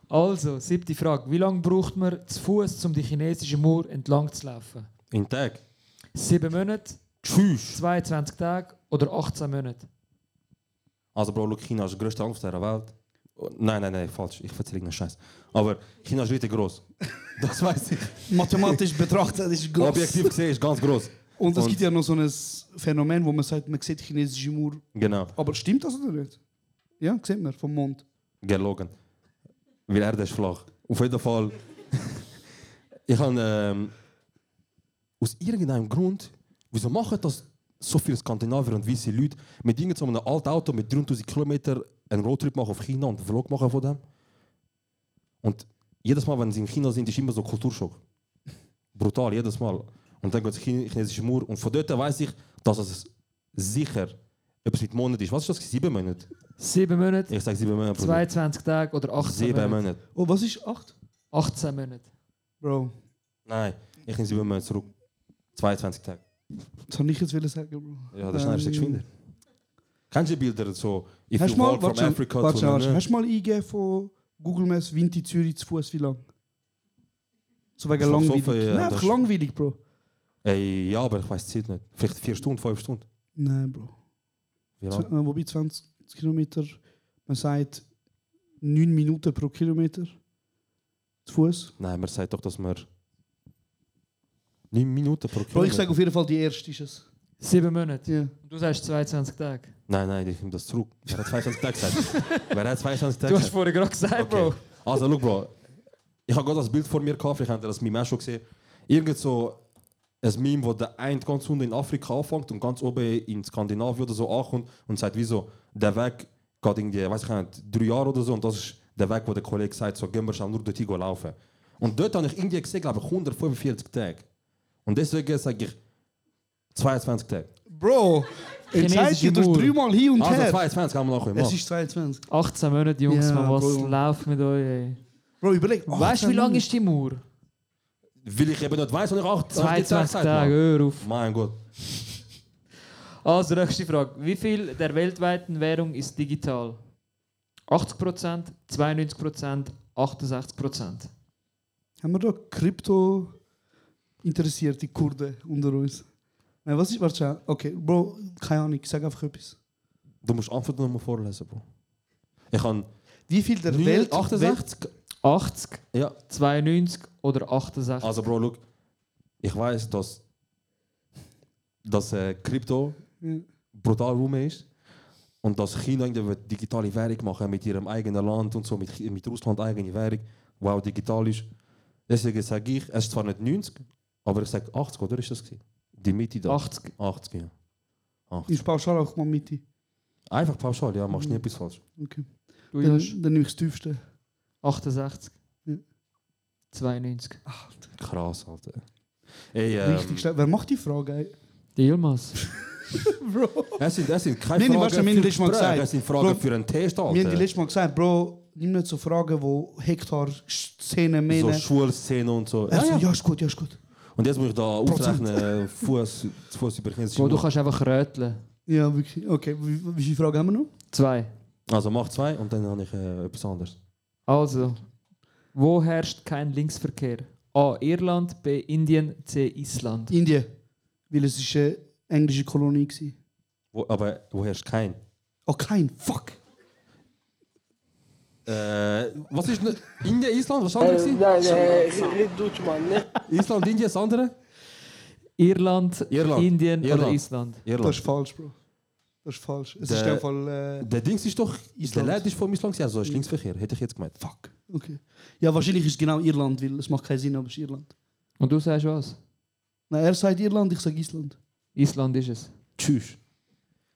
Also, siebte Frage. Wie lange braucht man zu Fuß, um die chinesische Mauer entlang zu laufen? In Tag. Sieben Monate, Tschüss. 22 Tage oder 18 Monate? Also, Bro, look, China ist das größte auf dieser Welt. Oh, Nein, nein, nein, falsch. Ich erzähle irgendeinen Scheiß. Aber China ist richtig groß. Das weiß ich. Mathematisch betrachtet ist es groß. Objektiv gesehen ist ganz groß. Und es gibt ja noch so ein Phänomen, wo man sagt, man sieht die chinesische Mauer. Genau, Aber stimmt das oder nicht? Ja, sieht man vom Mond. Gelogen. Weil Erde ist flach. Auf jeden Fall. ich habe ähm, aus irgendeinem Grund, wieso machen das so viele Skandinavier und weiße Leute mit irgend so alten Auto mit 3000 Kilometer einen Roadtrip machen auf China und einen Vlog machen von dem? Und jedes Mal, wenn sie in China sind, ist immer so Kulturschock. Brutal, jedes Mal. Und dann geht es Chine- chinesische Mauer. Und von dort weiß ich, dass es sicher etwas mit Monaten ist. Was ist das? Sieben Monate? Sieben Monate, Ich sage sieben Monate. Bruder. 22 Tage oder 18 Sieben Monate? Monate. Oh, was ist 8? 18 Monate. Bro, Nein, ich bin sieben Monate zurück. 22 Tage. das soll ich jetzt wollen sagen, Bro. Ja, das ist ähm, geschwinder. Kennst du die Bilder so? If Hast you mal, walk from schnell, Africa warte, to warte, hast du mal eingegeben von Google Maps Winti Zürich zu Fuß wie lang? So wegen So- so langweilig. viel, ja, Nein, das einfach ist- langweilig, Bro. Ey, ja, aber ich weiß die Zeit nicht. Vielleicht vier Stunden, fünf Stunden. Nein, Bro. Wie Zw- lang? äh, Wobei 20 Kilometer, man sagt 9 Minuten pro Kilometer zu Fuß. Nein, man sagt doch, dass wir... 9 Minuten pro Bro, Kilometer. ich sage auf jeden Fall, die erste ist es. Sieben Monate. Ja. Und du sagst 22 Tage. Nein, nein, ich nehme das zurück. Wer hat 22 Tage gesagt? Wer hat 22 Tage Du hast vorher gerade gesagt, Bro. Okay. Also, schau, Bro. Ich habe gerade das Bild vor mir gehabt, vielleicht habt ihr das Meme auch schon gesehen. Irgend so ein Meme, wo der eine ganz unten in Afrika anfängt und ganz oben in Skandinavien oder so ankommt und sagt, wieso, der Weg geht irgendwie, weiß ich nicht, drei Jahre oder so und das ist der Weg, wo der Kollege sagt, so gehen wir schon nur dorthin laufen. Und dort habe ich irgendwie gesehen, glaube ich, 145 Tage. Und deswegen sage ich 22 Tage. Bro, entscheid Chinesische dir, du Mauer. dreimal hin und Also her. 22 haben wir nachher. Es ist 22. 18 Monate, Jungs, man, was Bro. läuft mit euch? Ey. Bro, überleg. Weißt du, wie lang ist die Mauer? Weil ich eben nicht weiß, und ich auch 22 Tage, hör auf. Mein Gott. Also, nächste Frage. Wie viel der weltweiten Währung ist digital? 80%, 92%, 68%. Haben wir da Krypto interessierte Kurden unter uns? Nein, was ist, schon. Okay, Bro, keine Ahnung, sag einfach etwas. Du musst einfach nur mal vorlesen, Bro. Ich kann Wie viel der Welt Welt... 68. 80, Ja. 92 oder 68? Also, Bro, look. Ich weiß, dass dass äh, Krypto Ja. brutal rum ist und dass China irgendwie eine digitale Währung machen mit ihrem eigenen Land und so mit, mit Russland eigene Währung, die auch digital ist. Deswegen sage ich, es ist zwar nicht 90, aber ich sage 80, oder ist das gewesen? Die Mitte da. 80. 80, ja. 80. Ist pauschal auch mal Mitte. Einfach pauschal, ja, machst nie etwas falsch. Okay. Du, Dann, dann nehme ich das tiefste. 68. Ja. 92. Krass, Alter. Ey, ähm, Richtig schnell. Wer macht die Frage? ey? Die Yilmaz. Bro. Es sind, es sind keine Fragen weißt du, wir haben für letztes Mal gesagt, es sind Fragen Bro, für einen Test, Wir haben die Alter. letztes Mal gesagt, Bro, nimm nicht so Fragen, wo Hektar Szenen So meinen. Schulszene und so. Er so, ja, ist gut, ja, ist gut. Und jetzt muss ich da Prozent. ausrechnen, Fuß, Fuß über chinesische Bro, du kannst einfach röteln. Ja, wirklich. Okay, wie, wie viele Fragen haben wir noch? Zwei. Also mach zwei und dann habe ich äh, etwas anderes. Also, wo herrscht kein Linksverkehr? A. Irland, B. Indien, C. Island. Indien. Weil es ist eine englische Kolonie war. Wo, aber wo herrscht kein? Oh, kein. Fuck. Äh, was ist ne- Indien, Island? Was anderes? Nein, nein, red Deutsch, Mann. Ne? Island, Indien, das andere? Irland, Irland. Indien oder Irland. Island? Irland. Das ist falsch, Bro. Das ist falsch. Es ist Der- in dem Fall. Äh, Der Dings ist doch. Island. Der Lad ist vom Island, ja, so ist Linksverkehr, hätte ich jetzt gemeint. fuck. Okay. Ja, wahrscheinlich ist es genau Irland, weil es macht keinen Sinn, aber es ist Irland. Und du sagst was? Nein, er sagt Irland, ich sage Island. Island ist es. Tschüss.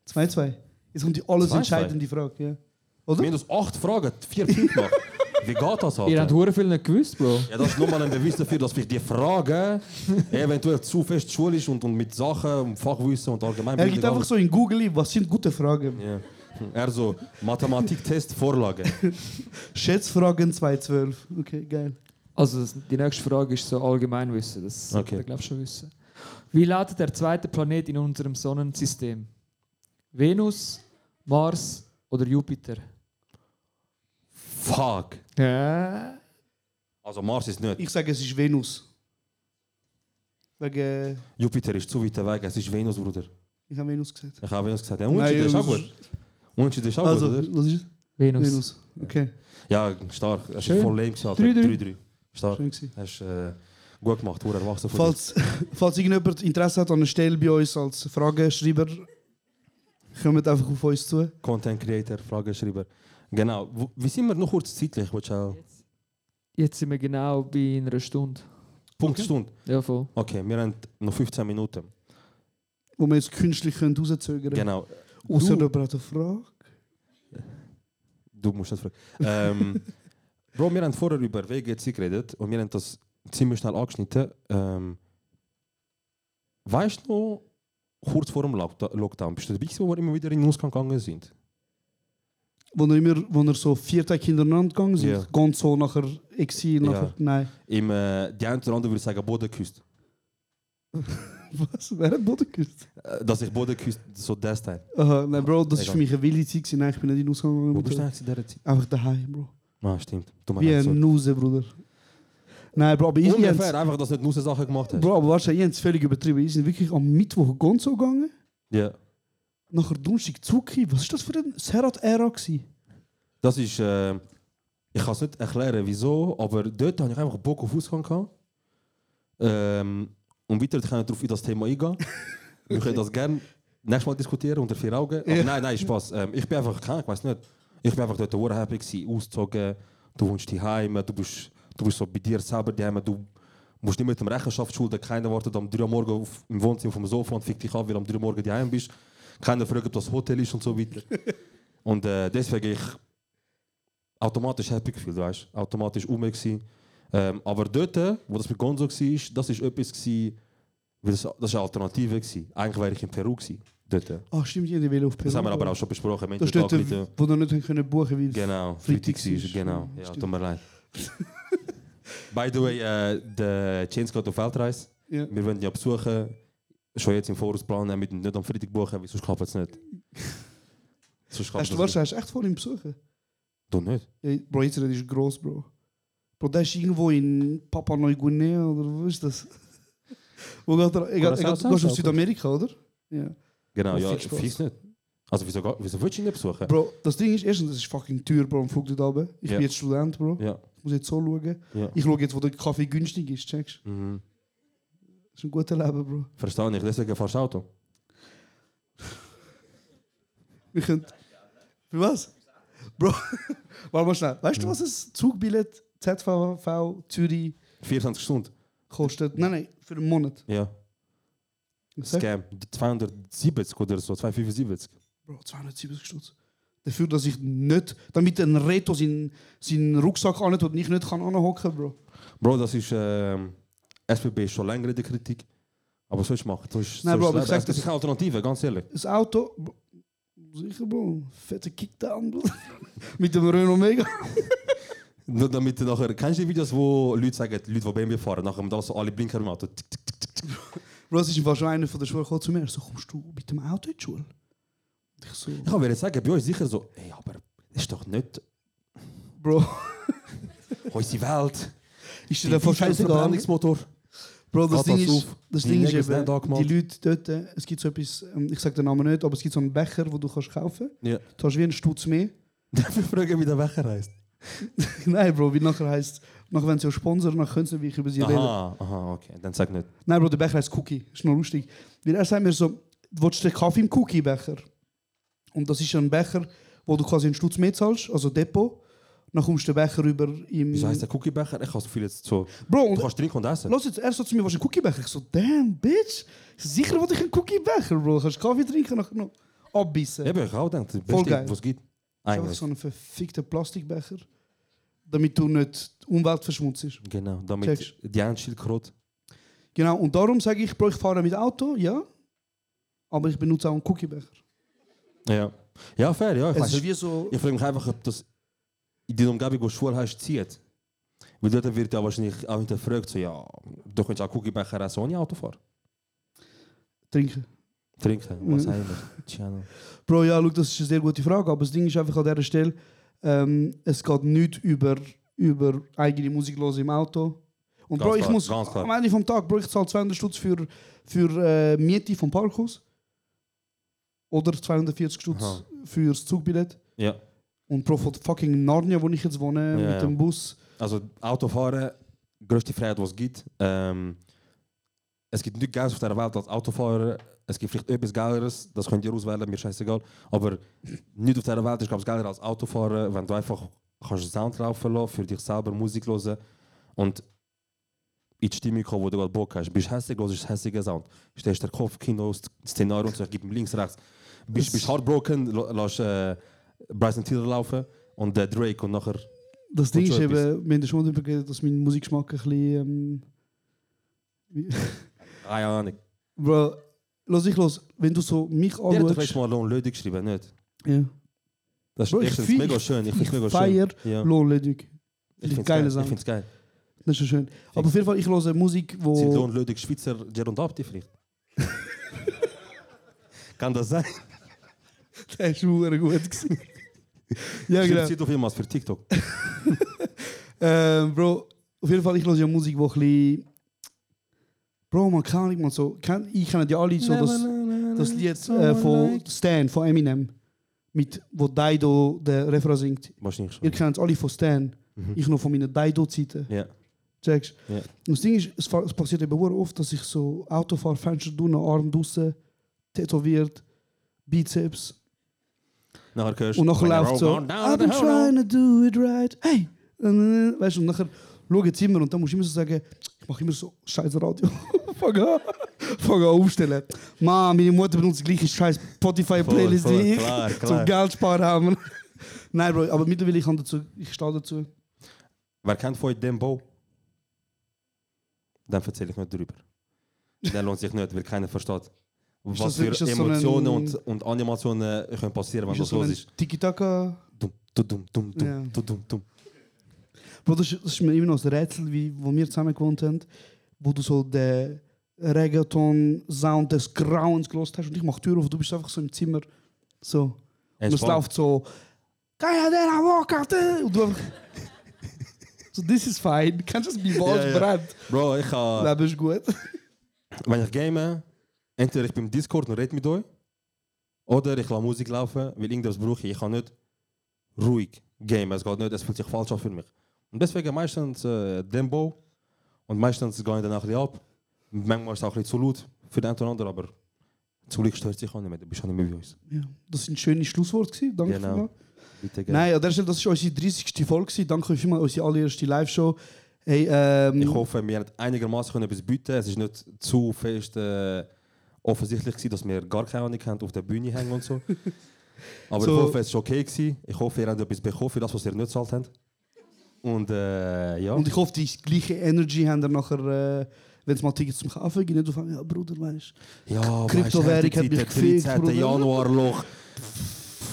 2-2. Jetzt kommt die alles 2-2. entscheidende Frage. Ja. Wir Oder? haben uns acht Fragen, vier Punkte gemacht. Wie geht das, Ihr habt hure viel nicht gewusst, Bro. Ja, das ist nochmal ein Beweis dafür, dass vielleicht die Frage eventuell zu fest schulisch und, und mit Sachen und Fachwissen und Er Allgemeinbildung. gibt einfach so in Google, was sind gute Fragen. Ja. Er so, Mathematiktest, Vorlage. Schätzfragen 212. Okay, geil. Also das- die nächste Frage ist so Allgemeinwissen. Das sollte Okay. glaube schon wissen. Wie lautet der zweite Planet in unserem Sonnensystem? Venus, Mars oder Jupiter? Fuck. Ja. Also Mars ist nicht. Ich sage, es ist Venus. Wegen. Jupiter ist zu weit weg, es ist Venus, Bruder. Ich habe Venus gesagt. Ich habe Venus gesagt. Ja, Unterschied ist auch Nein, gut. Unterschied ist auch Also, gut, oder? was ist? Venus. Venus. Okay. Ja, stark. Es ist voll lame gesagt. 3-3. 3-3. Stark. Schön gewesen. Hast äh, gut gemacht, wurde erwachsen von Falls, falls irgendjemand Interesse hat an einer Stelle bei uns als Frageschreiber, kommt einfach auf uns zu. Content Creator, Frageschreiber. Genau. Wo, wie sind wir noch kurz zeitlich? Willst du auch- Jetzt sind wir genau bei einer Stunde. Punkt Stunde? Ja, voll. Okay, wir haben noch 15 Minuten. Wo wir jetzt künstlich können rauszögern können. Genau. Außer Du- hat eine Frage. Du musst das fragen. ähm, Bro, wir haben vorher über WGC geredet und wir haben das ziemlich schnell angeschnitten. Ähm, weißt du noch, kurz vor dem Lockda- Lockdown, bist du dabei, gewesen, wo wir immer wieder in den Ausgang gegangen sind? Wo er, immer, er so vier Tage hintereinander gegangen sind. Ja. Ganz so nachher Exil, nachher. Nein. Im, äh, die oder andere würde sagen, Boden geküsst. Was? Wer hat Boden geküsst? Äh, dass ich Boden geküsst, so das Teil. Aha, nein, Bro, das ist Egal. für mich eine wilde Zeit. gewesen. Nein, ich bin nicht in den Ausgang gegangen. Wo bist du dir. eigentlich in dieser Zeit? Einfach daheim, Bro. Ah, stimmt. Wie ein sorry. Nuse, Bruder. Nein, Bro, aber ich Ungefähr, Jens, einfach, dass du nicht nur Sachen gemacht hast. Bro, aber ich es völlig übertrieben. Ich sind wirklich am Mittwoch Gonzo gegangen. Ja. Nachher Donnerstag Zuki. Was ist das für ein Serhat-Ära gewesen? Das ist, äh, ich kann es nicht erklären, wieso, aber dort hatte ich einfach Bock auf Ausgang. Gehabt. Ähm, und weiter kann ich darauf in das Thema eingehen. Wir können das gerne nächstes Mal diskutieren unter vier Augen. Aber Ja. nein, nein, Spaß. Ähm, ich bin einfach, kein, ich weiß nicht, ich bin einfach dort sehr happy gewesen, ausgezogen. Du wohnst daheim, du bist, du bist so bei dir selber daheim, du musst nicht mit dem Rechenschaft schulden, keiner wartet am 3 Uhr morgen auf, im Wohnzimmer vom Sofa und fickt dich ab, weil du am 3 Uhr morgen daheim bist. Keiner fragt, ob das Hotel ist und so weiter. und äh, deswegen ich automatisch happy gefühlt, weißt du? Automatisch um. Ähm, aber dort, wo das mit Gonzo war, das ist etwas, gewesen, weil das, das ist eine Alternative. Gewesen. Eigentlich wäre ich in Peru gewesen, dort. Ah, stimmt, ich will auf Peru. Das haben wir aber auch schon besprochen. Das ist dort, Mental wo wir nicht können buchen weil Genau, Freitag war, genau. Ja, Ja, stimmt. tut mir leid. By the way, äh, der Chains geht auf Weltreise. Ja. Wir wollen ihn ja besuchen. Schon jetzt im Voraus planen, wir nicht am Freitag buchen, weil sonst klappt es nicht. sonst klappt Hast du, du echt vor ihm besuchen? Du nicht? Ja, Bro, jetzt ist gross, Bro. Bro, der ist irgendwo in Papua Neuguinea oder wo ist das? wo geht er? Egal, du gehst auf. Südamerika, oder? Ja. Genau, ja, Spaß. fies nicht. Also wieso, wieso willst du ihn nicht besuchen? Bro, das Ding ist, erstens, das ist fucking teuer, Bro, am Flug dort runter. Ich Ja. bin jetzt Student, Bro. Ja. Ich muss jetzt so schauen. Ja. Ich schaue jetzt, wo der Kaffee günstig ist, checkst du? Mhm. Das ist ein guter Leben, Bro. Verstehe ich, deswegen fahrst du Auto. Wir können... Für was? Bro, warte mal schnell. Weißt du, was ein Zugbillett ZVV Zürich 24 Stunden? kostet? Nein, nein, für einen Monat. Ja. Sag. Scam. 270 oder so, 275. Bro, 270 Stutz. Dafür, dass ich nicht, damit ein Reto seinen, seinen Rucksack anhat und ich nicht kann anhocken, Bro. Bro, das ist. Ähm, SBB ist schon länger in der Kritik. Aber so ist machen. So ist, Nein, Bro, aber das ich sag, Leben. das ist keine Alternative, ganz ehrlich. Das Auto, sicher, Bro, fette Kickdown, Bro. Mit dem Renault Mega. Nur damit nachher. Kennst du die Videos, wo Leute sagen, Leute, die BMW fahren, nachher da so alle Blinker im Auto. Tick, tick, tick. Bro, ist schon einer von der Schule gekommen zu mir. So, kommst du mit dem Auto in die Schule? Ich so, Ich mir sagen, bei euch sicher so, ey, aber das ist doch nicht Bro, unsere Welt. ist dir der? Verbrennungsmotor. Bro, das Ding ist, das Die Ding ist eben, die Leute dort, es gibt so etwas, ähm, ich sage den Namen nicht, aber es gibt so einen Becher, wo du kannst kaufen Ja. Du hast wie einen Stutz mehr. Darf ich fragen, wie der Becher heisst? Nein, Bro, wie nachher heisst, nachher wenn sie auch sponsern, dann können sie wirklich über sie reden. Aha, aha, okay, dann sag nicht. Nein, Bro, der Becher heißt Cookie. Ist noch lustig. Weil er sagt mir so, du willst den Kaffee im Cookie-Becher? Und das ist ein Becher, wo du quasi einen Stutz mehr zahlst, also Depot. Dann kommst du den Becher über im... Wieso heisst der Cookiebecher? Ich habe das Gefühl, jetzt so. Bro, du kannst trinken und essen. Los jetzt, er sagt zu mir, was ist ein Cookie-Becher? Ich so, damn, bitch. Ich so, sicher will ich einen Cookie-Becher, Bro. Kannst Kaffee trinken, nachher noch abbissen. Eben, ich auch gedacht, Voll geil. was gibt. Einfach so ein verfickter Plastikbecher, damit du nicht die Umwelt verschmutzt. Genau, damit Checkst. die Einschildkrot. Genau, und darum sage ich, Bro, ich fahre mit Auto, ja. Aber ich benutze auch einen Cookie-Becher. Ja. Ja, fair, ja. Ich, Es weiss ist wie so- ich frage mich einfach, ob das der Umgebung, du Schule hast, zieht. Weil dort wird ja wahrscheinlich auch hinterfragt, so, ja, du könntest auch Kugelbecher essen ohne Auto fahren. Trinken. Trinken, was? Channel. Bro, ja, schau, das ist eine sehr gute Frage, aber das Ding ist einfach an dieser Stelle, ähm, es geht nicht über, über eigene Musik hören im Auto. Und Ganz Bro, ich muss klar. am Ende vom Tag, Bro, ich zahle 200 Stutz für, für äh, Miete vom Parkhaus. Oder 240 Stutz fürs Zugbillett. Ja. Und von fucking Narnia, wo ich jetzt wohne, Ja, mit dem Bus. Also Autofahren, größte Freiheit, was es gibt. Ähm, es gibt nichts Geiles auf der Welt als Autofahrer. Es gibt vielleicht etwas Geileres, das könnt ihr auswählen, mir scheißegal. Aber nicht auf der Welt ist, glaube ich, geiler als Autofahren, wenn du einfach kannst Sound laufen lassen, für dich selber Musik hören und in die Stimmung kommen, wo du gerade Bock hast. Bist hässlich, hörst hässigen Sound. Stellst der Kopf, Kino, Szenario und so, gib ihm links, rechts. Bist, bist heartbroken, la- lass äh, Bryson Tiller laufen und äh, Drake und nachher... Das Ding ist schon eben, wir haben schon darüber geredet, dass mein Musikgeschmack ein bisschen... Ähm, Keine Ahnung. Bro, lass ich los, wenn du so mich Der hat doch anschaust... letztes Mal Lohn Lödig geschrieben, nicht? Ja. Das ist Bro, ich erstens fühl- mega schön. Ich finde es mega schön. Ja. Lohnledig. Ich finde es geil. Ich find's geil. Das ist schön. Aber auf jeden Fall, ich höre Musik, wo... Sind Lohn Lödig Schweizer Gerund Abdi vielleicht? Kann das sein? Der ist verdammt gut. Ja, genau. sie doch jemals für TikTok. Ähm, Bro, auf jeden Fall, ich höre ja Musik, wo ein bisschen... Bro, man kann nicht mal so... Kenn, ich kenne ja alle so das, das Lied äh, von Stan, von Eminem. Mit, wo Dido der Refrain singt. Wahrscheinlich schon. Ihr kennt es alle von Stan. Mhm. Ich noch von meinen Dido-Zeiten. Ja. Checkst? Ja. Das Ding ist, es, es passiert eben oft, dass ich so Auto fahre, Fenster tun, Arm draussen, tätowiert, Bizeps. Nachher hörst Und nachher läuft so, I've been trying to do it right. Hey! Äh, Weißt du, und nachher schaue ich immer und dann musst du immer so sagen, ich mache immer so scheiß Radio. Fang an. Fang an aufstellen. Mann, meine Mutter benutzt die gleiche scheiß Spotify-Playlist wie ich. klar, Zum. Geld sparen haben. Nein, Bro, aber mittlerweile ich dazu, ich stehe dazu. Wer kennt von euch Dembo? Dann erzähle ich nicht drüber. Der lohnt sich nicht, weil keiner versteht. Was das- für ist das so Emotionen ein- und, und Animationen können passieren, wenn Ist das das so los ist. Tiki-Taka? Dum, dum, dum, dum, Ja. dum, dum, dum. Bro, das, ist- das ist mir immer noch ein Rätsel, wie, wo wir zusammen gewohnt haben, wo du so den Reggaeton-Sound des Grauens gelost hast und ich mach Tür auf du bist einfach so im Zimmer. So. Und es läuft so. Out there! Und du einfach. so, this is fine. Kennst du das? Mein Wald Ja, ja. brennt. Bro, ich kann. Leben ist gut. Wenn ich game, entweder ich bin im Discord und rede mit euch, oder ich lasse Musik laufen, weil irgendwas brauche ich. Ich kann nicht ruhig game. Es geht nicht, es fühlt sich falsch an für mich. Und deswegen meistens äh, Dembo und meistens gehe ich dann auch ein ab. Manchmal ist es auch ein bisschen zu laut für den einen oder anderen, aber zu laut stört sich auch nicht mehr. Du bist auch nicht mehr bei uns. Ja, das sind schöne Schlussworte. Danke Genau. vielmals. Bitte gerne. Nein, an der Stelle, das war unsere 30. Folge. Danke euch vielmals, unsere allererste Live-Show. Hey, ähm, Ich hoffe, wir haben einigermaßen etwas bieten. Es ist nicht zu fest äh, offensichtlich gewesen, dass wir gar keine Ahnung haben, auf der Bühne hängen und so. Aber So. ich hoffe, es war okay gewesen. Ich hoffe, ihr habt etwas bekommen für das, was ihr nicht gezahlt habt. Und äh, ja. Und ich hoffe, die gleiche Energy haben dann nachher, äh, wenn es mal Tickets zum Kaufen gibt, nicht auf ja Bruder, weißt ja, Kryptowährung hat mich gefickt, 13. Bruder. Januarloch.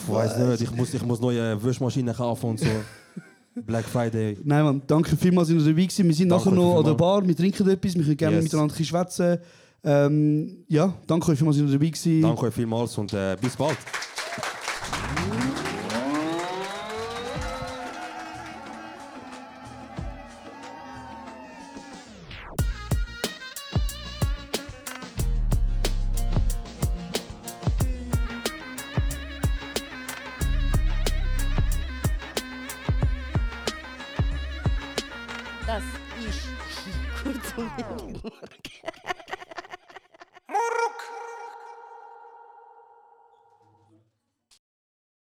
Ich weiß nicht, ich muss, ich muss neue Wäschmaschinen kaufen und so. Black Friday. Nein, Mann, danke vielmals, dass ihr dabei gewesen. Wir sind Danke nachher noch euch an der vielmals. Bar, wir trinken etwas, wir können gerne Yes. miteinander schwätzen. Ähm, ja, danke euch vielmals, dass ihr dabei gewesen. Danke euch vielmals und äh, bis bald.